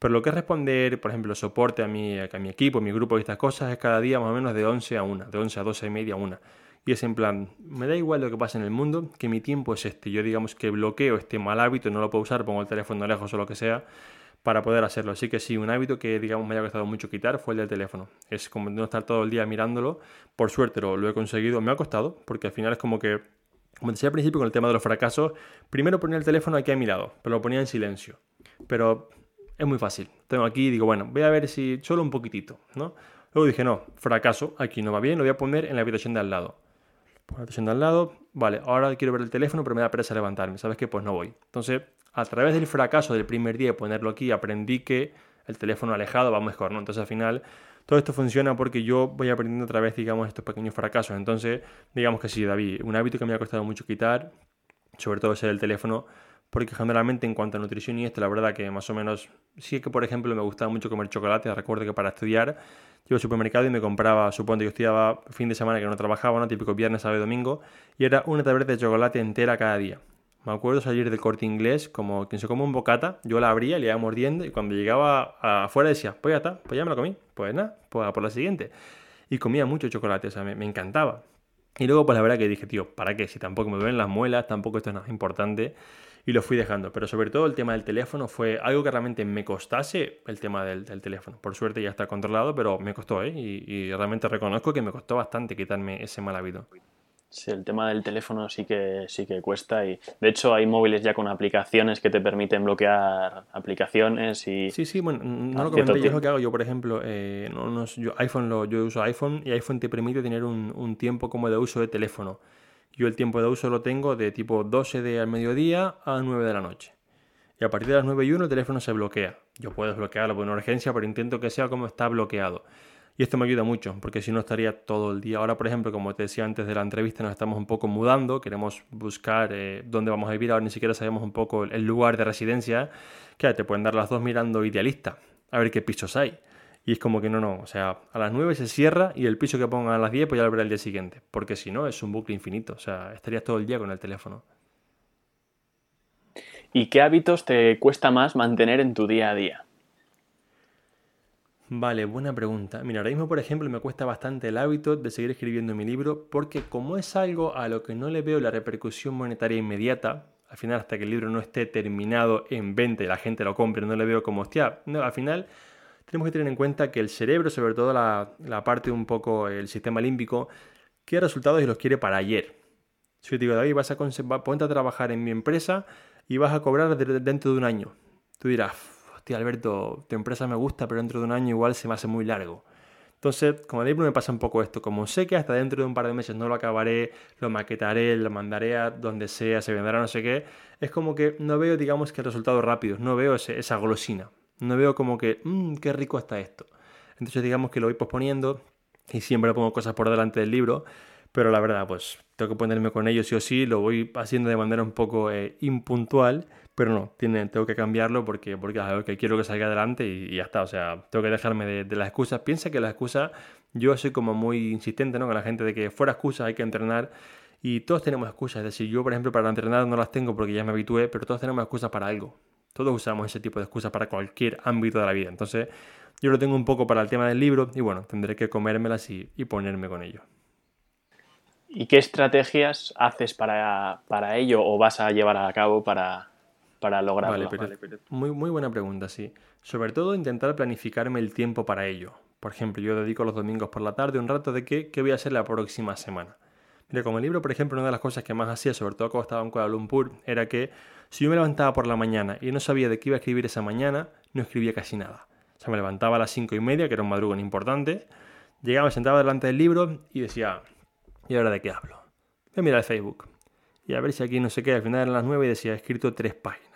Pero lo que es responder, por ejemplo, soporte a mi, a mi equipo, a mi grupo y estas cosas es cada día más o menos de 11 a 1, de 11 a 12 y media a 1. Y es en plan, me da igual lo que pasa en el mundo, que mi tiempo es este. Yo digamos que bloqueo este mal hábito, no lo puedo usar, pongo el teléfono lejos o lo que sea, para poder hacerlo. Así que sí, un hábito que digamos me haya costado mucho quitar fue el del teléfono. Es como no estar todo el día mirándolo. Por suerte lo, he conseguido, me ha costado, porque al final es como que, como decía al principio con el tema de los fracasos, primero ponía el teléfono aquí a mi lado, pero lo ponía en silencio. Pero es muy fácil. Tengo aquí y digo, bueno, voy a ver si solo un poquitito, ¿no? Luego dije, no, fracaso, aquí no va bien, lo voy a poner en la habitación de al lado. Pongo la habitación de al lado, vale, ahora quiero ver el teléfono, pero me da pereza levantarme, ¿sabes qué? Pues no voy. Entonces, a través del fracaso del primer día de ponerlo aquí, aprendí que el teléfono alejado va mejor, ¿no? Entonces, al final, todo esto funciona porque yo voy aprendiendo a través, digamos, estos pequeños fracasos. Entonces, digamos que sí, David, un hábito que me ha costado mucho quitar, sobre todo ser el teléfono, porque generalmente en cuanto a nutrición y esto, la verdad que más o menos, sí que por ejemplo me gustaba mucho comer chocolate, recuerdo que para estudiar iba al supermercado y me compraba, supongo que yo estudiaba fin de semana que no trabajaba, ¿no? típico viernes, sábado y domingo, y era una tableta de chocolate entera cada día. Me acuerdo salir del corte inglés, como quien se come un bocata, yo la abría, le iba mordiendo y cuando llegaba afuera decía, pues ya está, pues ya me lo comí, pues nada, pues por la siguiente. Y comía mucho chocolate, o sea, me, me encantaba. Y luego, pues la verdad que dije, tío, ¿para qué? Si tampoco me duelen las muelas, tampoco esto es nada importante y lo fui dejando. Pero sobre todo el tema del teléfono fue algo que realmente me costase el tema del, teléfono. Por suerte ya está controlado, pero me costó, ¿eh? Y, y, realmente reconozco que me costó bastante quitarme ese mal hábito. Sí, el tema del teléfono sí que, sí que cuesta y de hecho hay móviles ya con aplicaciones que te permiten bloquear aplicaciones y... Sí, sí, bueno, no lo comenté, yo es lo que hago, yo por ejemplo, eh, no, yo, iPhone lo, yo uso iPhone y iPhone te permite tener un, un tiempo como de uso de teléfono. Yo el tiempo de uso lo tengo de tipo 12 de al mediodía a 9 de la noche. Y a partir de las 9 y 1 el teléfono se bloquea. Yo puedo desbloquearlo por una urgencia, pero intento que sea como está bloqueado. Y esto me ayuda mucho, porque si no estaría todo el día. Ahora, por ejemplo, como te decía antes de la entrevista, nos estamos un poco mudando, queremos buscar eh, dónde vamos a vivir, ahora ni siquiera sabemos un poco el lugar de residencia. Que te pueden dar las dos mirando idealista, a ver qué pisos hay. Y es como que no, no, o sea, a las 9 se cierra y el piso que pongan a las 10 pues ya lo verá el día siguiente, porque si no es un bucle infinito, o sea, estarías todo el día con el teléfono. ¿Y qué hábitos te cuesta más mantener en tu día a día? Vale, buena pregunta. Mira, ahora mismo, por ejemplo, me cuesta bastante el hábito de seguir escribiendo mi libro porque como es algo a lo que no le veo la repercusión monetaria inmediata, al final hasta que el libro no esté terminado en venta y la gente lo compre, no le veo como, hostia, no, al final tenemos que tener en cuenta que el cerebro, sobre todo la, parte un poco, el sistema límbico, quiere resultados y los quiere para ayer. Si yo te digo, David, vas a ponte a trabajar en mi empresa y vas a cobrar dentro de un año. Tú dirás, hostia, Alberto, tu empresa me gusta, pero dentro de un año igual se me hace muy largo. Entonces, como libro me pasa un poco esto. Como sé que hasta dentro de un par de meses no lo acabaré, lo maquetaré, lo mandaré a donde sea, se vendrá no sé qué, es como que no veo, digamos, que el resultado rápido, no veo esa golosina. No veo como que, mmm, qué rico está esto. Entonces digamos que lo voy posponiendo y siempre pongo cosas por delante del libro, pero la verdad, pues tengo que ponerme con ello sí o sí, lo voy haciendo de manera un poco eh, impuntual, pero no, tiene, tengo que cambiarlo porque, porque quiero que salga adelante y, ya está, o sea, tengo que dejarme de, las excusas. Piensa que las excusas, yo soy como muy insistente ¿no? con la gente de que fuera excusas hay que entrenar y todos tenemos excusas, es decir, yo por ejemplo para entrenar no las tengo porque ya me habitué, pero todos tenemos excusas para algo. Todos usamos ese tipo de excusas para cualquier ámbito de la vida. Entonces, yo lo tengo un poco para el tema del libro y bueno, tendré que comérmelas y, ponerme con ello. ¿Y qué estrategias haces para, ello o vas a llevar a cabo para, para lograrlo? Vale, Muy, muy buena pregunta, sí. Sobre todo intentar planificarme el tiempo para ello. Por ejemplo, yo dedico los domingos por la tarde un rato de qué, qué voy a hacer la próxima semana. Mira, como el libro, por ejemplo, una de las cosas que más hacía, sobre todo cuando estaba en Kuala Lumpur, era que si yo me levantaba por la mañana y no sabía de qué iba a escribir esa mañana, no escribía casi nada. O sea, me levantaba a las cinco y media, que era un madrugón importante, llegaba, me sentaba delante del libro y decía, ¿y ahora de qué hablo? Voy a mirar el Facebook. Y a ver si aquí no sé qué, al final eran las nueve y decía, he escrito tres páginas.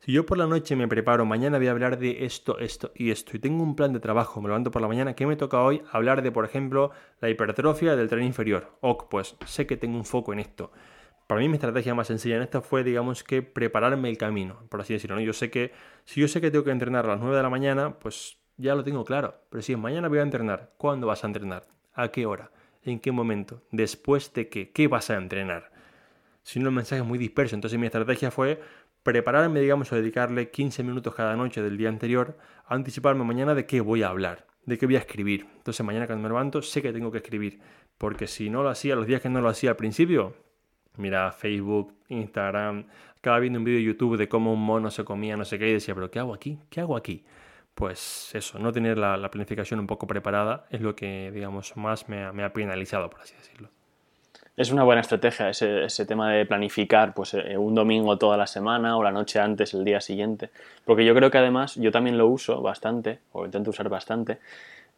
Si yo por la noche me preparo, mañana voy a hablar de esto, esto y esto, y tengo un plan de trabajo, me levanto por la mañana, ¿qué me toca hoy? Hablar de, por ejemplo, la hipertrofia del tren inferior. Ok, pues sé que tengo un foco en esto. Para mí mi estrategia más sencilla en esto fue, digamos, que prepararme el camino, por así decirlo. Yo sé que, si yo sé que tengo que entrenar a las 9 de la mañana, pues ya lo tengo claro. Pero si mañana voy a entrenar, ¿cuándo vas a entrenar? ¿A qué hora? ¿En qué momento? ¿Después de qué? ¿Qué vas a entrenar? Si no, el mensaje es muy disperso. Entonces mi estrategia fue prepararme, digamos, o dedicarle 15 minutos cada noche del día anterior a anticiparme mañana de qué voy a hablar. de que voy a escribir. Entonces mañana cuando me levanto sé que tengo que escribir. Porque si no lo hacía, los días que no lo hacía al principio, mira Facebook, Instagram, acaba viendo un vídeo de YouTube de cómo un mono se comía no sé qué y decía, pero ¿qué hago aquí? ¿Qué hago aquí? Pues eso, no tener la, planificación un poco preparada es lo que, digamos, más me ha, penalizado, por así decirlo. Es una buena estrategia ese, tema de planificar pues, eh, un domingo toda la semana o la noche antes, el día siguiente. Porque yo creo que además, yo también lo uso bastante, o intento usar bastante,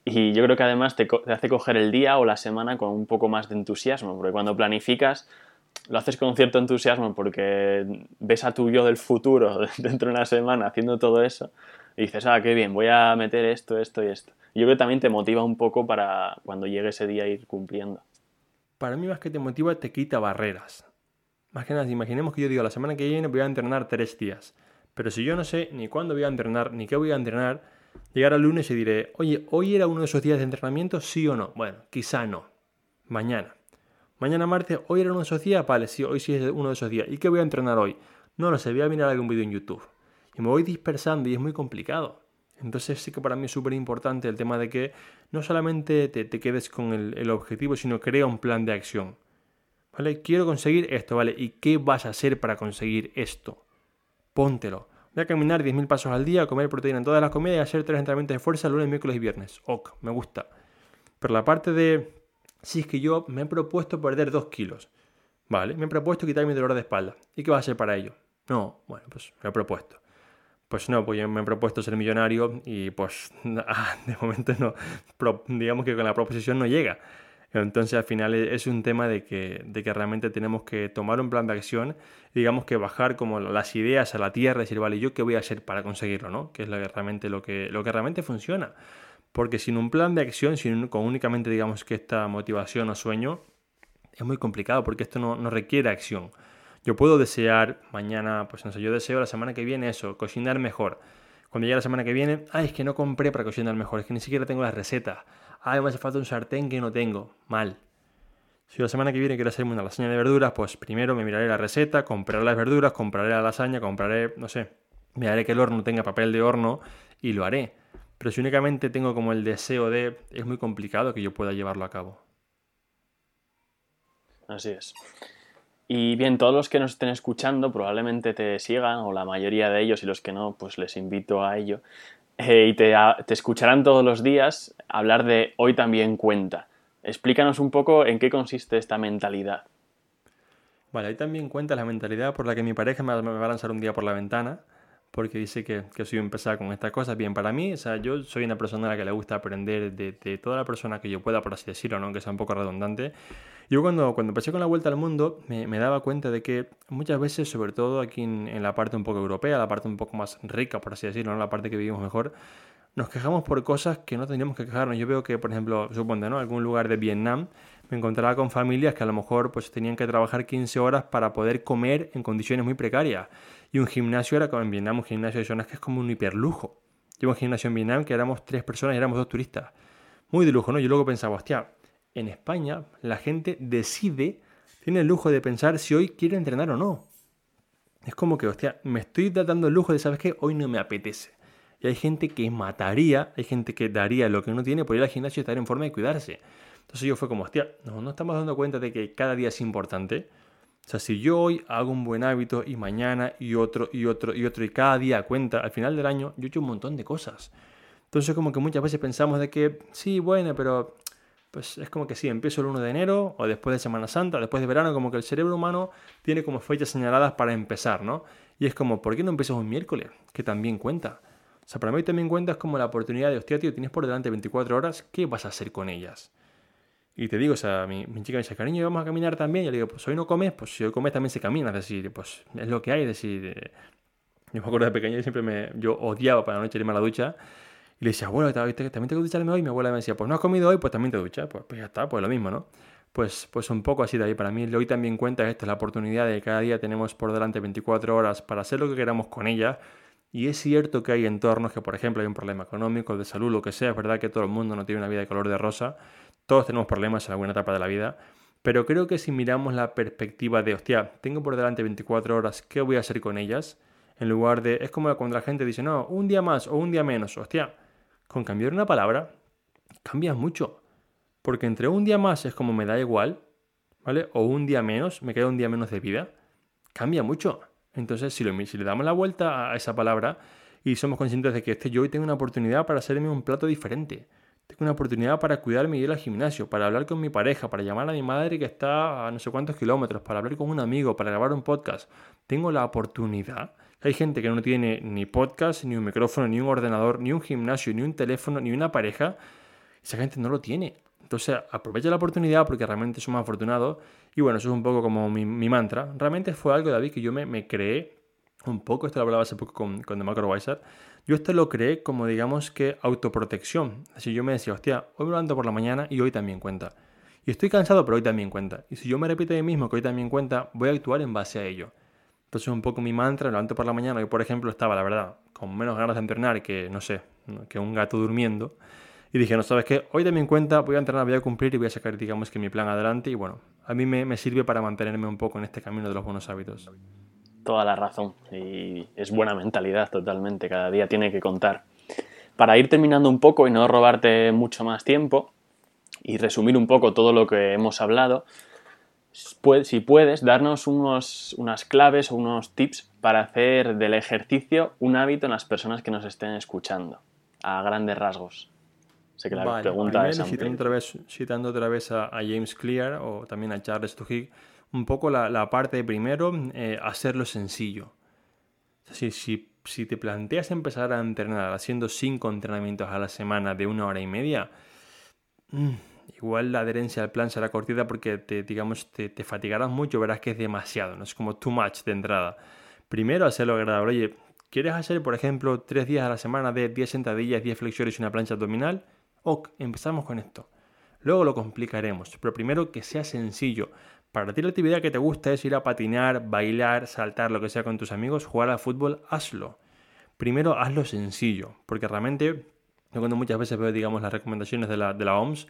y yo creo que además te, hace coger el día o la semana con un poco más de entusiasmo, porque cuando planificas lo haces con cierto entusiasmo porque ves a tu yo del futuro dentro de una semana haciendo todo eso y dices, ah, qué bien, voy a meter esto, esto y esto. yo creo que también te motiva un poco para cuando llegue ese día ir cumpliendo. Para mí más que te motiva, te quita barreras. Más que nada, imaginemos que yo digo, la semana que viene voy a entrenar tres días. Pero si yo no sé ni cuándo voy a entrenar, ni qué voy a entrenar, Llegar al lunes y diré, oye, ¿hoy era uno de esos días de entrenamiento? ¿Sí o no? Bueno, quizá no. Mañana. Mañana martes, ¿hoy era uno de esos días? Vale, sí, hoy sí es uno de esos días. ¿Y qué voy a entrenar hoy? No lo sé, voy a mirar algún vídeo en YouTube. Y me voy dispersando y es muy complicado. Entonces sí que para mí es súper importante el tema de que no solamente te, quedes con el, el, objetivo, sino crea un plan de acción. ¿Vale? Quiero conseguir esto, ¿vale? ¿Y qué vas a hacer para conseguir esto? Póntelo. Voy a caminar 10.000 pasos al día, comer proteína en todas las comidas y hacer tres entrenamientos de fuerza lunes, miércoles y viernes. Ok, me gusta. Pero la parte de, si es que yo me he propuesto perder 2 kilos, ¿vale? Me he propuesto quitar mi dolor de espalda. ¿Y qué va a hacer para ello? No, bueno, pues me he propuesto. Pues no, pues yo me he propuesto ser millonario y pues ah, de momento no, digamos que con la proposición no llega. Entonces al final e, es un tema de que, de que realmente tenemos que tomar un plan de acción, digamos que bajar como las ideas a la tierra y decir, vale, ¿yo qué voy a hacer para conseguirlo? ¿no? Que es lo que realmente, lo que, lo que realmente funciona. Porque sin un plan de acción, sin, con únicamente digamos que esta motivación o sueño, es muy complicado porque esto no, no requiere acción. Yo puedo desear mañana, pues no sé, yo deseo la semana que viene eso, cocinar mejor. Cuando llegue la semana que viene, ay, es que no compré para cocinar mejor, es que ni siquiera tengo la receta ay, me hace falta un sartén que no tengo. Mal. Si la semana que viene quiero hacerme una lasaña de verduras, pues primero me miraré la receta, compraré las verduras, compraré la lasaña, compraré, no sé, miraré que el horno tenga papel de horno y lo haré. Pero si únicamente tengo como el deseo de, es muy complicado que yo pueda llevarlo a cabo. Así es. Y bien, todos los que nos estén escuchando probablemente te sigan, o la mayoría de ellos, y los que no, pues les invito a ello. Eh, y te, escucharán todos los días hablar de hoy también cuenta. Explícanos un poco en qué consiste esta mentalidad. Vale, hoy también cuenta la mentalidad por la que mi pareja me va a lanzar un día por la ventana porque dice que, que soy empezar con estas cosas. Bien, para mí, o sea, yo soy una persona a la que le gusta aprender de, de toda la persona que yo pueda, por así decirlo, ¿no? aunque sea un poco redundante. Yo cuando, cuando empecé con la vuelta al mundo me, me daba cuenta de que muchas veces, sobre todo aquí en, en, la parte un poco europea, la parte un poco más rica, por así decirlo, ¿no? la parte que vivimos mejor, nos quejamos por cosas que no tendríamos que quejarnos. Yo veo que, por ejemplo, supongo, ¿no? algún lugar de Vietnam, me encontraba con familias que a lo mejor pues tenían que trabajar 15 horas para poder comer en condiciones muy precarias. Y un gimnasio era en Vietnam, un gimnasio de zonas que es como un hiperlujo. Yo un gimnasio en Vietnam que éramos tres personas y éramos dos turistas. Muy de lujo, ¿no? Yo luego pensaba, hostia, en España la gente decide, tiene el lujo de pensar si hoy quiere entrenar o no. Es como que, hostia, me estoy dando el lujo de, ¿sabes qué? Hoy no me apetece. Y hay gente que mataría, hay gente que daría lo que uno tiene por ir al gimnasio y estar en forma de cuidarse. Entonces yo fue como, hostia, no, no estamos dando cuenta de que cada día es importante. O sea, si yo hoy hago un buen hábito y mañana y otro y otro y otro y cada día cuenta, al final del año yo he hecho un montón de cosas. Entonces como que muchas veces pensamos de que, sí, bueno, pero pues es como que sí, empiezo el 1 de enero o después de Semana Santa, después de verano, como que el cerebro humano tiene como fechas señaladas para empezar, ¿no? Y es como, ¿por qué no empiezas un miércoles? Que también cuenta. O sea, para mí también cuenta es como la oportunidad de, hostia, tío, tienes por delante 24 horas, ¿qué vas a hacer con ellas? Y te digo, o sea, mi, chica me dice, cariño, vamos a caminar también. Yo le digo, pues hoy no comes, pues si hoy comes también se camina. Es decir, pues es lo que hay. Es decir, eh, yo me acuerdo de pequeño siempre me, yo odiaba para la noche irme a la ducha y le decía, abuela, ¿también tengo que ducharme hoy? Mi abuela me decía, pues no has comido hoy, pues también te duchas. Pues, pues ya está, pues lo mismo, ¿no? Pues, pues un poco así de ahí. Para mí hoy también cuenta esto, la oportunidad de que cada día tenemos por delante 24 horas para hacer lo que queramos con ella. Y es cierto que hay entornos que, por ejemplo, hay un problema económico, de salud, lo que sea. Es verdad que todo el mundo no tiene una vida de color de rosa. Todos tenemos problemas en alguna etapa de la vida. Pero creo que si miramos la perspectiva de, hostia, tengo por delante 24 horas, ¿qué voy a hacer con ellas? En lugar de, es como cuando la gente dice, no, un día más o un día menos. Hostia, con cambiar una palabra, cambia mucho. Porque entre un día más es como me da igual, ¿vale? O un día menos, me queda un día menos de vida, cambia mucho. Entonces, si, le damos la vuelta a esa palabra y somos conscientes de que este yo hoy tengo una oportunidad para hacerme un plato diferente, tengo una oportunidad para cuidarme y ir al gimnasio, para hablar con mi pareja, para llamar a mi madre que está a no sé cuántos kilómetros, para hablar con un amigo, para grabar un podcast. Tengo la oportunidad. Hay gente que no tiene ni podcast, ni un micrófono, ni un ordenador, ni un gimnasio, ni un teléfono, ni una pareja. Esa gente no lo tiene. Entonces aprovecha la oportunidad porque realmente somos afortunados. Y bueno, eso es un poco como mi, mantra. Realmente fue algo, David, que yo me, creé un poco. Esto lo hablaba hace poco con, con The Macro yo esto lo creé como digamos que autoprotección. Así yo me decía, hostia, hoy me levanto por la mañana y hoy también cuenta. Y estoy cansado, pero hoy también cuenta. Y si yo me repito a mismo que hoy también cuenta, voy a actuar en base a ello. Entonces un poco mi mantra, me levanto por la mañana, y por ejemplo estaba, la verdad, con menos ganas de entrenar que, no sé, que un gato durmiendo. Y dije, no, ¿sabes qué? Hoy también cuenta, voy a entrenar, voy a cumplir y voy a sacar, digamos que mi plan adelante. Y bueno, a mí me sirve para mantenerme un poco en este camino de los buenos hábitos toda la razón y es buena mentalidad totalmente, cada día tiene que contar. Para ir terminando un poco y no robarte mucho más tiempo y resumir un poco todo lo que hemos hablado, si puedes darnos unos, unas claves o unos tips para hacer del ejercicio un hábito en las personas que nos estén escuchando, a grandes rasgos. Sé que la pregunta es citando otra, vez, citando otra vez a, James Clear o también a Charles Duhigg, un poco la, parte de primero, eh, hacerlo sencillo. Si, si, te planteas empezar a entrenar haciendo cinco entrenamientos a la semana de una hora y media, mm, igual la adherencia al plan será cortita porque te, digamos, te, te, fatigarás mucho, verás que es demasiado, no es como too much de entrada. Primero hacerlo agradable. Oye, ¿quieres hacer, por ejemplo, tres días a la semana de 10 sentadillas, 10 flexiones y una plancha abdominal? Ok, empezamos con esto. Luego lo complicaremos, pero primero que sea sencillo. Para ti la actividad que te gusta es ir a patinar, bailar, saltar, lo que sea con tus amigos, jugar al fútbol, hazlo. Primero hazlo sencillo, porque realmente, yo cuando muchas veces veo, digamos, las recomendaciones de la, de OMS,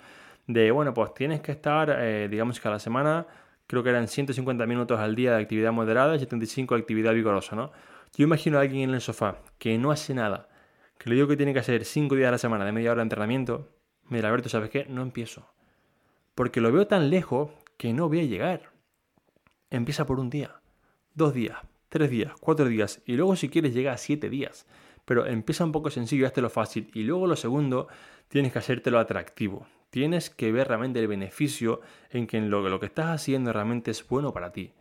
de, bueno, pues tienes que estar, eh, digamos que a la semana, creo que eran 150 minutos al día de actividad moderada y 75 de actividad vigorosa, ¿no? Yo imagino a alguien en el sofá que no hace nada, que le digo que tiene que hacer 5 días a la semana de media hora de entrenamiento, mira, Alberto, ¿sabes qué? No empiezo. Porque lo veo tan lejos que no voy a llegar. Empieza por un día, dos días, tres días, cuatro días y luego si quieres llega a siete días. Pero empieza un poco sencillo, hazte lo fácil y luego lo segundo, tienes que hacértelo atractivo. Tienes que ver realmente el beneficio en que lo, que estás haciendo realmente es bueno para ti.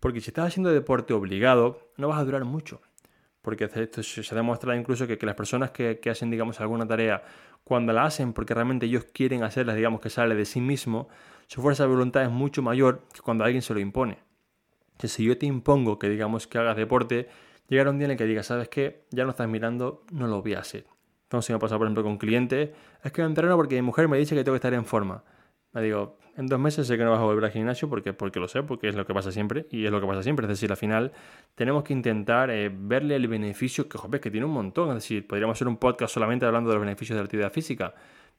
Porque si estás haciendo deporte obligado, no vas a durar mucho. Porque esto se ha demostrado incluso que, las personas que, hacen, digamos, alguna tarea, cuando la hacen porque realmente ellos quieren hacerla, digamos, que sale de sí mismo, su fuerza de voluntad es mucho mayor que cuando alguien se lo impone. Que si yo te impongo que digamos que hagas deporte, llegará un día en el que digas, ¿sabes qué? Ya no estás mirando, no lo voy a hacer. Entonces me ha pasado, por ejemplo, con clientes, es que me entreno porque mi mujer me dice que tengo que estar en forma. Me digo, en dos meses sé que no vas a volver al gimnasio porque, porque lo sé, porque es lo que pasa siempre y es lo que pasa siempre. Es decir, al final tenemos que intentar eh, verle el beneficio que, joder, que tiene un montón. Es decir, podríamos hacer un podcast solamente hablando de los beneficios de la actividad física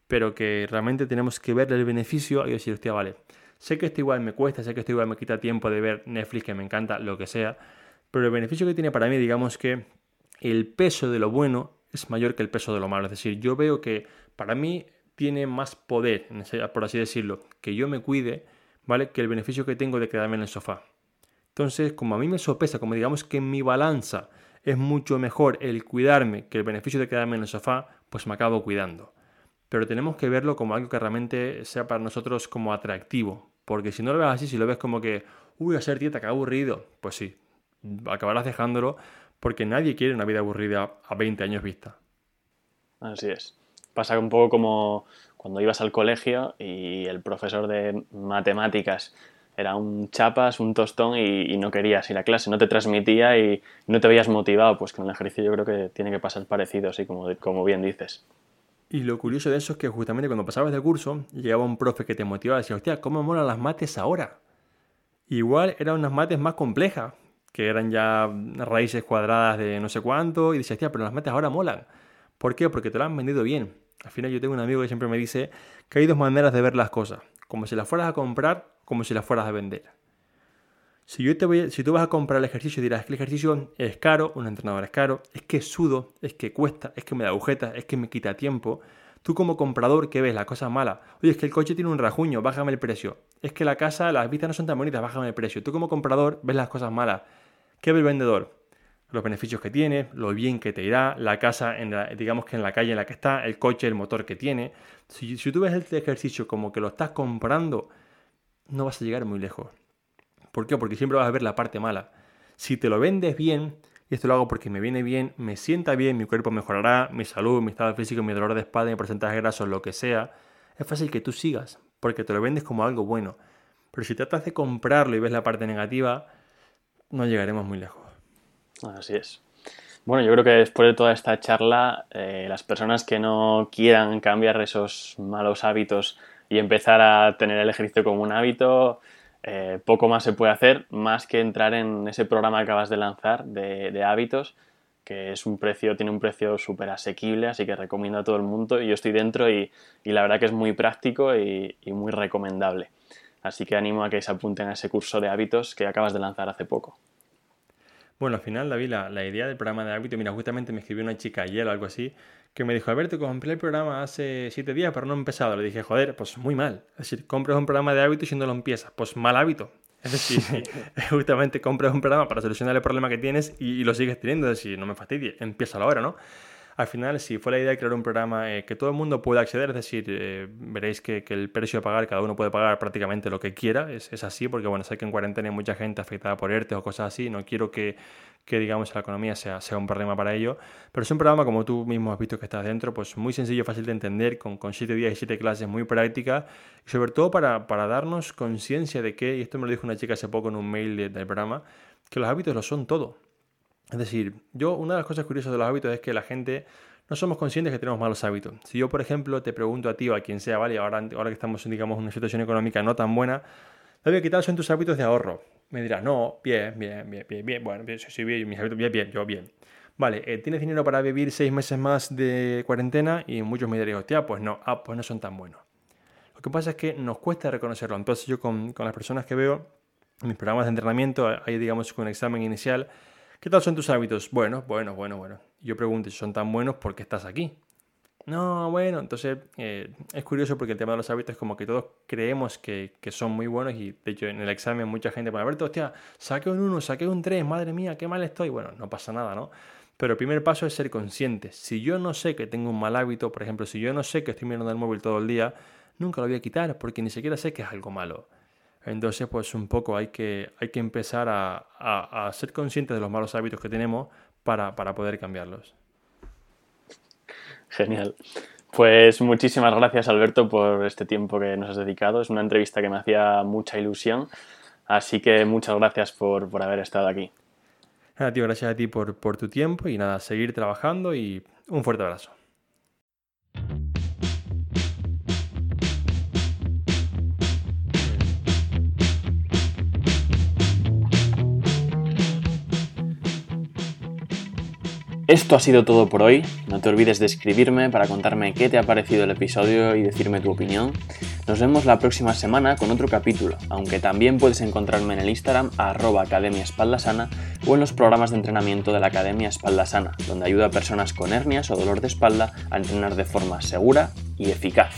pero que realmente tenemos que verle el beneficio y decir, hostia, vale, sé que esto igual me cuesta, sé que esto igual me quita tiempo de ver Netflix, que me encanta, lo que sea, pero el beneficio que tiene para mí, digamos que el peso de lo bueno es mayor que el peso de lo malo. Es decir, yo veo que para mí tiene más poder, por así decirlo, que yo me cuide, ¿vale? Que el beneficio que tengo de quedarme en el sofá. Entonces, como a mí me sopesa, como digamos que en mi balanza es mucho mejor el cuidarme que el beneficio de quedarme en el sofá, pues me acabo cuidando pero tenemos que verlo como algo que realmente sea para nosotros como atractivo. Porque si no lo ves así, si lo ves como que, uy, hacer dieta, qué aburrido, pues sí, acabarás dejándolo porque nadie quiere una vida aburrida a 20 años vista. Así es. Pasa un poco como cuando ibas al colegio y el profesor de matemáticas era un chapas, un tostón y, no querías ir a clase, no te transmitía y no te veías motivado. Pues con el ejercicio yo creo que tiene que pasar parecido, así como, como bien dices. Y lo curioso de eso es que justamente cuando pasabas de curso, llegaba un profe que te motivaba y decía, hostia, ¿cómo molan las mates ahora? Igual eran unas mates más complejas, que eran ya raíces cuadradas de no sé cuánto, y decía, hostia, pero las mates ahora molan. ¿Por qué? Porque te lo han vendido bien. Al final yo tengo un amigo que siempre me dice que hay dos maneras de ver las cosas, como si las fueras a comprar, como si las fueras a vender. Si, yo te voy, si tú vas a comprar el ejercicio y dirás que el ejercicio es caro, un entrenador es caro, es que sudo, es que cuesta, es que me da agujetas, es que me quita tiempo, Tú como comprador, ¿qué ves? Las cosas malas. Oye, es que el coche tiene un rajuño, bájame el precio. Es que la casa, las vistas no son tan bonitas, bájame el precio. Tú como comprador ves las cosas malas. ¿Qué ve el vendedor? Los beneficios que tiene, lo bien que te irá, la casa, en digamos que en la calle en la que está, el coche, el motor que tiene. Si, tú ves este ejercicio como que lo estás comprando, no vas a llegar muy lejos. ¿Por qué? Porque siempre vas a ver la parte mala. Si te lo vendes bien, y esto lo hago porque me viene bien, me sienta bien, mi cuerpo mejorará, mi salud, mi estado físico, mi dolor de espalda, mi porcentaje graso, lo que sea, es fácil que tú sigas, porque te lo vendes como algo bueno. Pero si tratas de comprarlo y ves la parte negativa, no llegaremos muy lejos. Así es. Bueno, yo creo que después de toda esta charla, eh, las personas que no quieran cambiar esos malos hábitos y empezar a tener el ejercicio como un hábito, eh, poco más se puede hacer, más que entrar en ese programa que acabas de lanzar de, hábitos, que es un precio, tiene un precio súper asequible, así que recomiendo a todo el mundo. Y yo estoy dentro y, la verdad que es muy práctico y, muy recomendable. Así que animo a que se apunten a ese curso de hábitos que acabas de lanzar hace poco. Bueno, al final, David, la, la idea del programa de hábitos, mira, justamente me escribió una chica ayer o algo así, que me dijo, Alberto, compré el programa hace siete días, pero no he empezado. Le dije, joder, pues muy mal. Es decir, compras un programa de hábitos y no lo empiezas. Pues mal hábito. Es decir, justamente compras un programa para solucionar el problema que tienes y, lo sigues teniendo. Es decir, no me fastidie, empieza ahora, ¿no? Al final, si fue la idea de crear un programa eh, que todo el mundo pueda acceder, es decir, eh, veréis que, el precio a pagar, cada uno puede pagar prácticamente lo que quiera, es, así, porque bueno, sé que en cuarentena hay mucha gente afectada por ERTE o cosas así, no quiero que, que digamos la economía sea, un problema para ello, pero es un programa como tú mismo has visto que estás dentro, pues muy sencillo, fácil de entender, con, con siete días y siete clases muy prácticas, y sobre todo para, para darnos conciencia de que, y esto me lo dijo una chica hace poco en un mail del programa, que los hábitos lo son todo. Es decir, yo una de las cosas curiosas de los hábitos es que la gente no somos conscientes que tenemos malos hábitos. Si yo, por ejemplo, te pregunto a ti o a quien sea, ¿vale? Ahora, ahora que estamos digamos, en una situación económica no tan buena, David, ¿qué tal son tus hábitos de ahorro? Me dirás, no, bien, bien, bien, bien, bien. Bueno, sí, sí, bien, mis hábitos, bien, bien, yo bien. Vale, eh, ¿tienes dinero para vivir seis meses más de cuarentena? Y muchos me dirían, hostia, pues no, ah, pues no son tan buenos. Lo que pasa es que nos cuesta reconocerlo. Entonces yo con, con las personas que veo en mis programas de entrenamiento, hay digamos un examen inicial, ¿Qué tal son tus hábitos? Bueno, bueno, bueno, bueno. Yo pregunto si son tan buenos porque estás aquí. No, bueno, entonces eh, es curioso porque el tema de los hábitos es como que todos creemos que, son muy buenos y de hecho en el examen mucha gente pone, Alberto, hostia, saqué un 1, saqué un 3, madre mía, qué mal estoy. Bueno, no pasa nada, ¿no? Pero el primer paso es ser consciente. Si yo no sé que tengo un mal hábito, por ejemplo, si yo no sé que estoy mirando el móvil todo el día, nunca lo voy a quitar porque ni siquiera sé que es algo malo. Entonces, pues un poco hay que, hay que empezar a, ser conscientes de los malos hábitos que tenemos para, poder cambiarlos. Genial. Pues muchísimas gracias Alberto por este tiempo que nos has dedicado. Es una entrevista que me hacía mucha ilusión. Así que muchas gracias por, haber estado aquí. Nada, tío, gracias a ti por, por tu tiempo y nada, seguir trabajando y un fuerte abrazo. Esto ha sido todo por hoy. No te olvides de escribirme para contarme qué te ha parecido el episodio y decirme tu opinión. Nos vemos la próxima semana con otro capítulo, aunque también puedes encontrarme en el Instagram arroba Academia Espalda Sana o en los programas de entrenamiento de la Academia Espalda Sana, donde ayuda a personas con hernias o dolor de espalda a entrenar de forma segura y eficaz.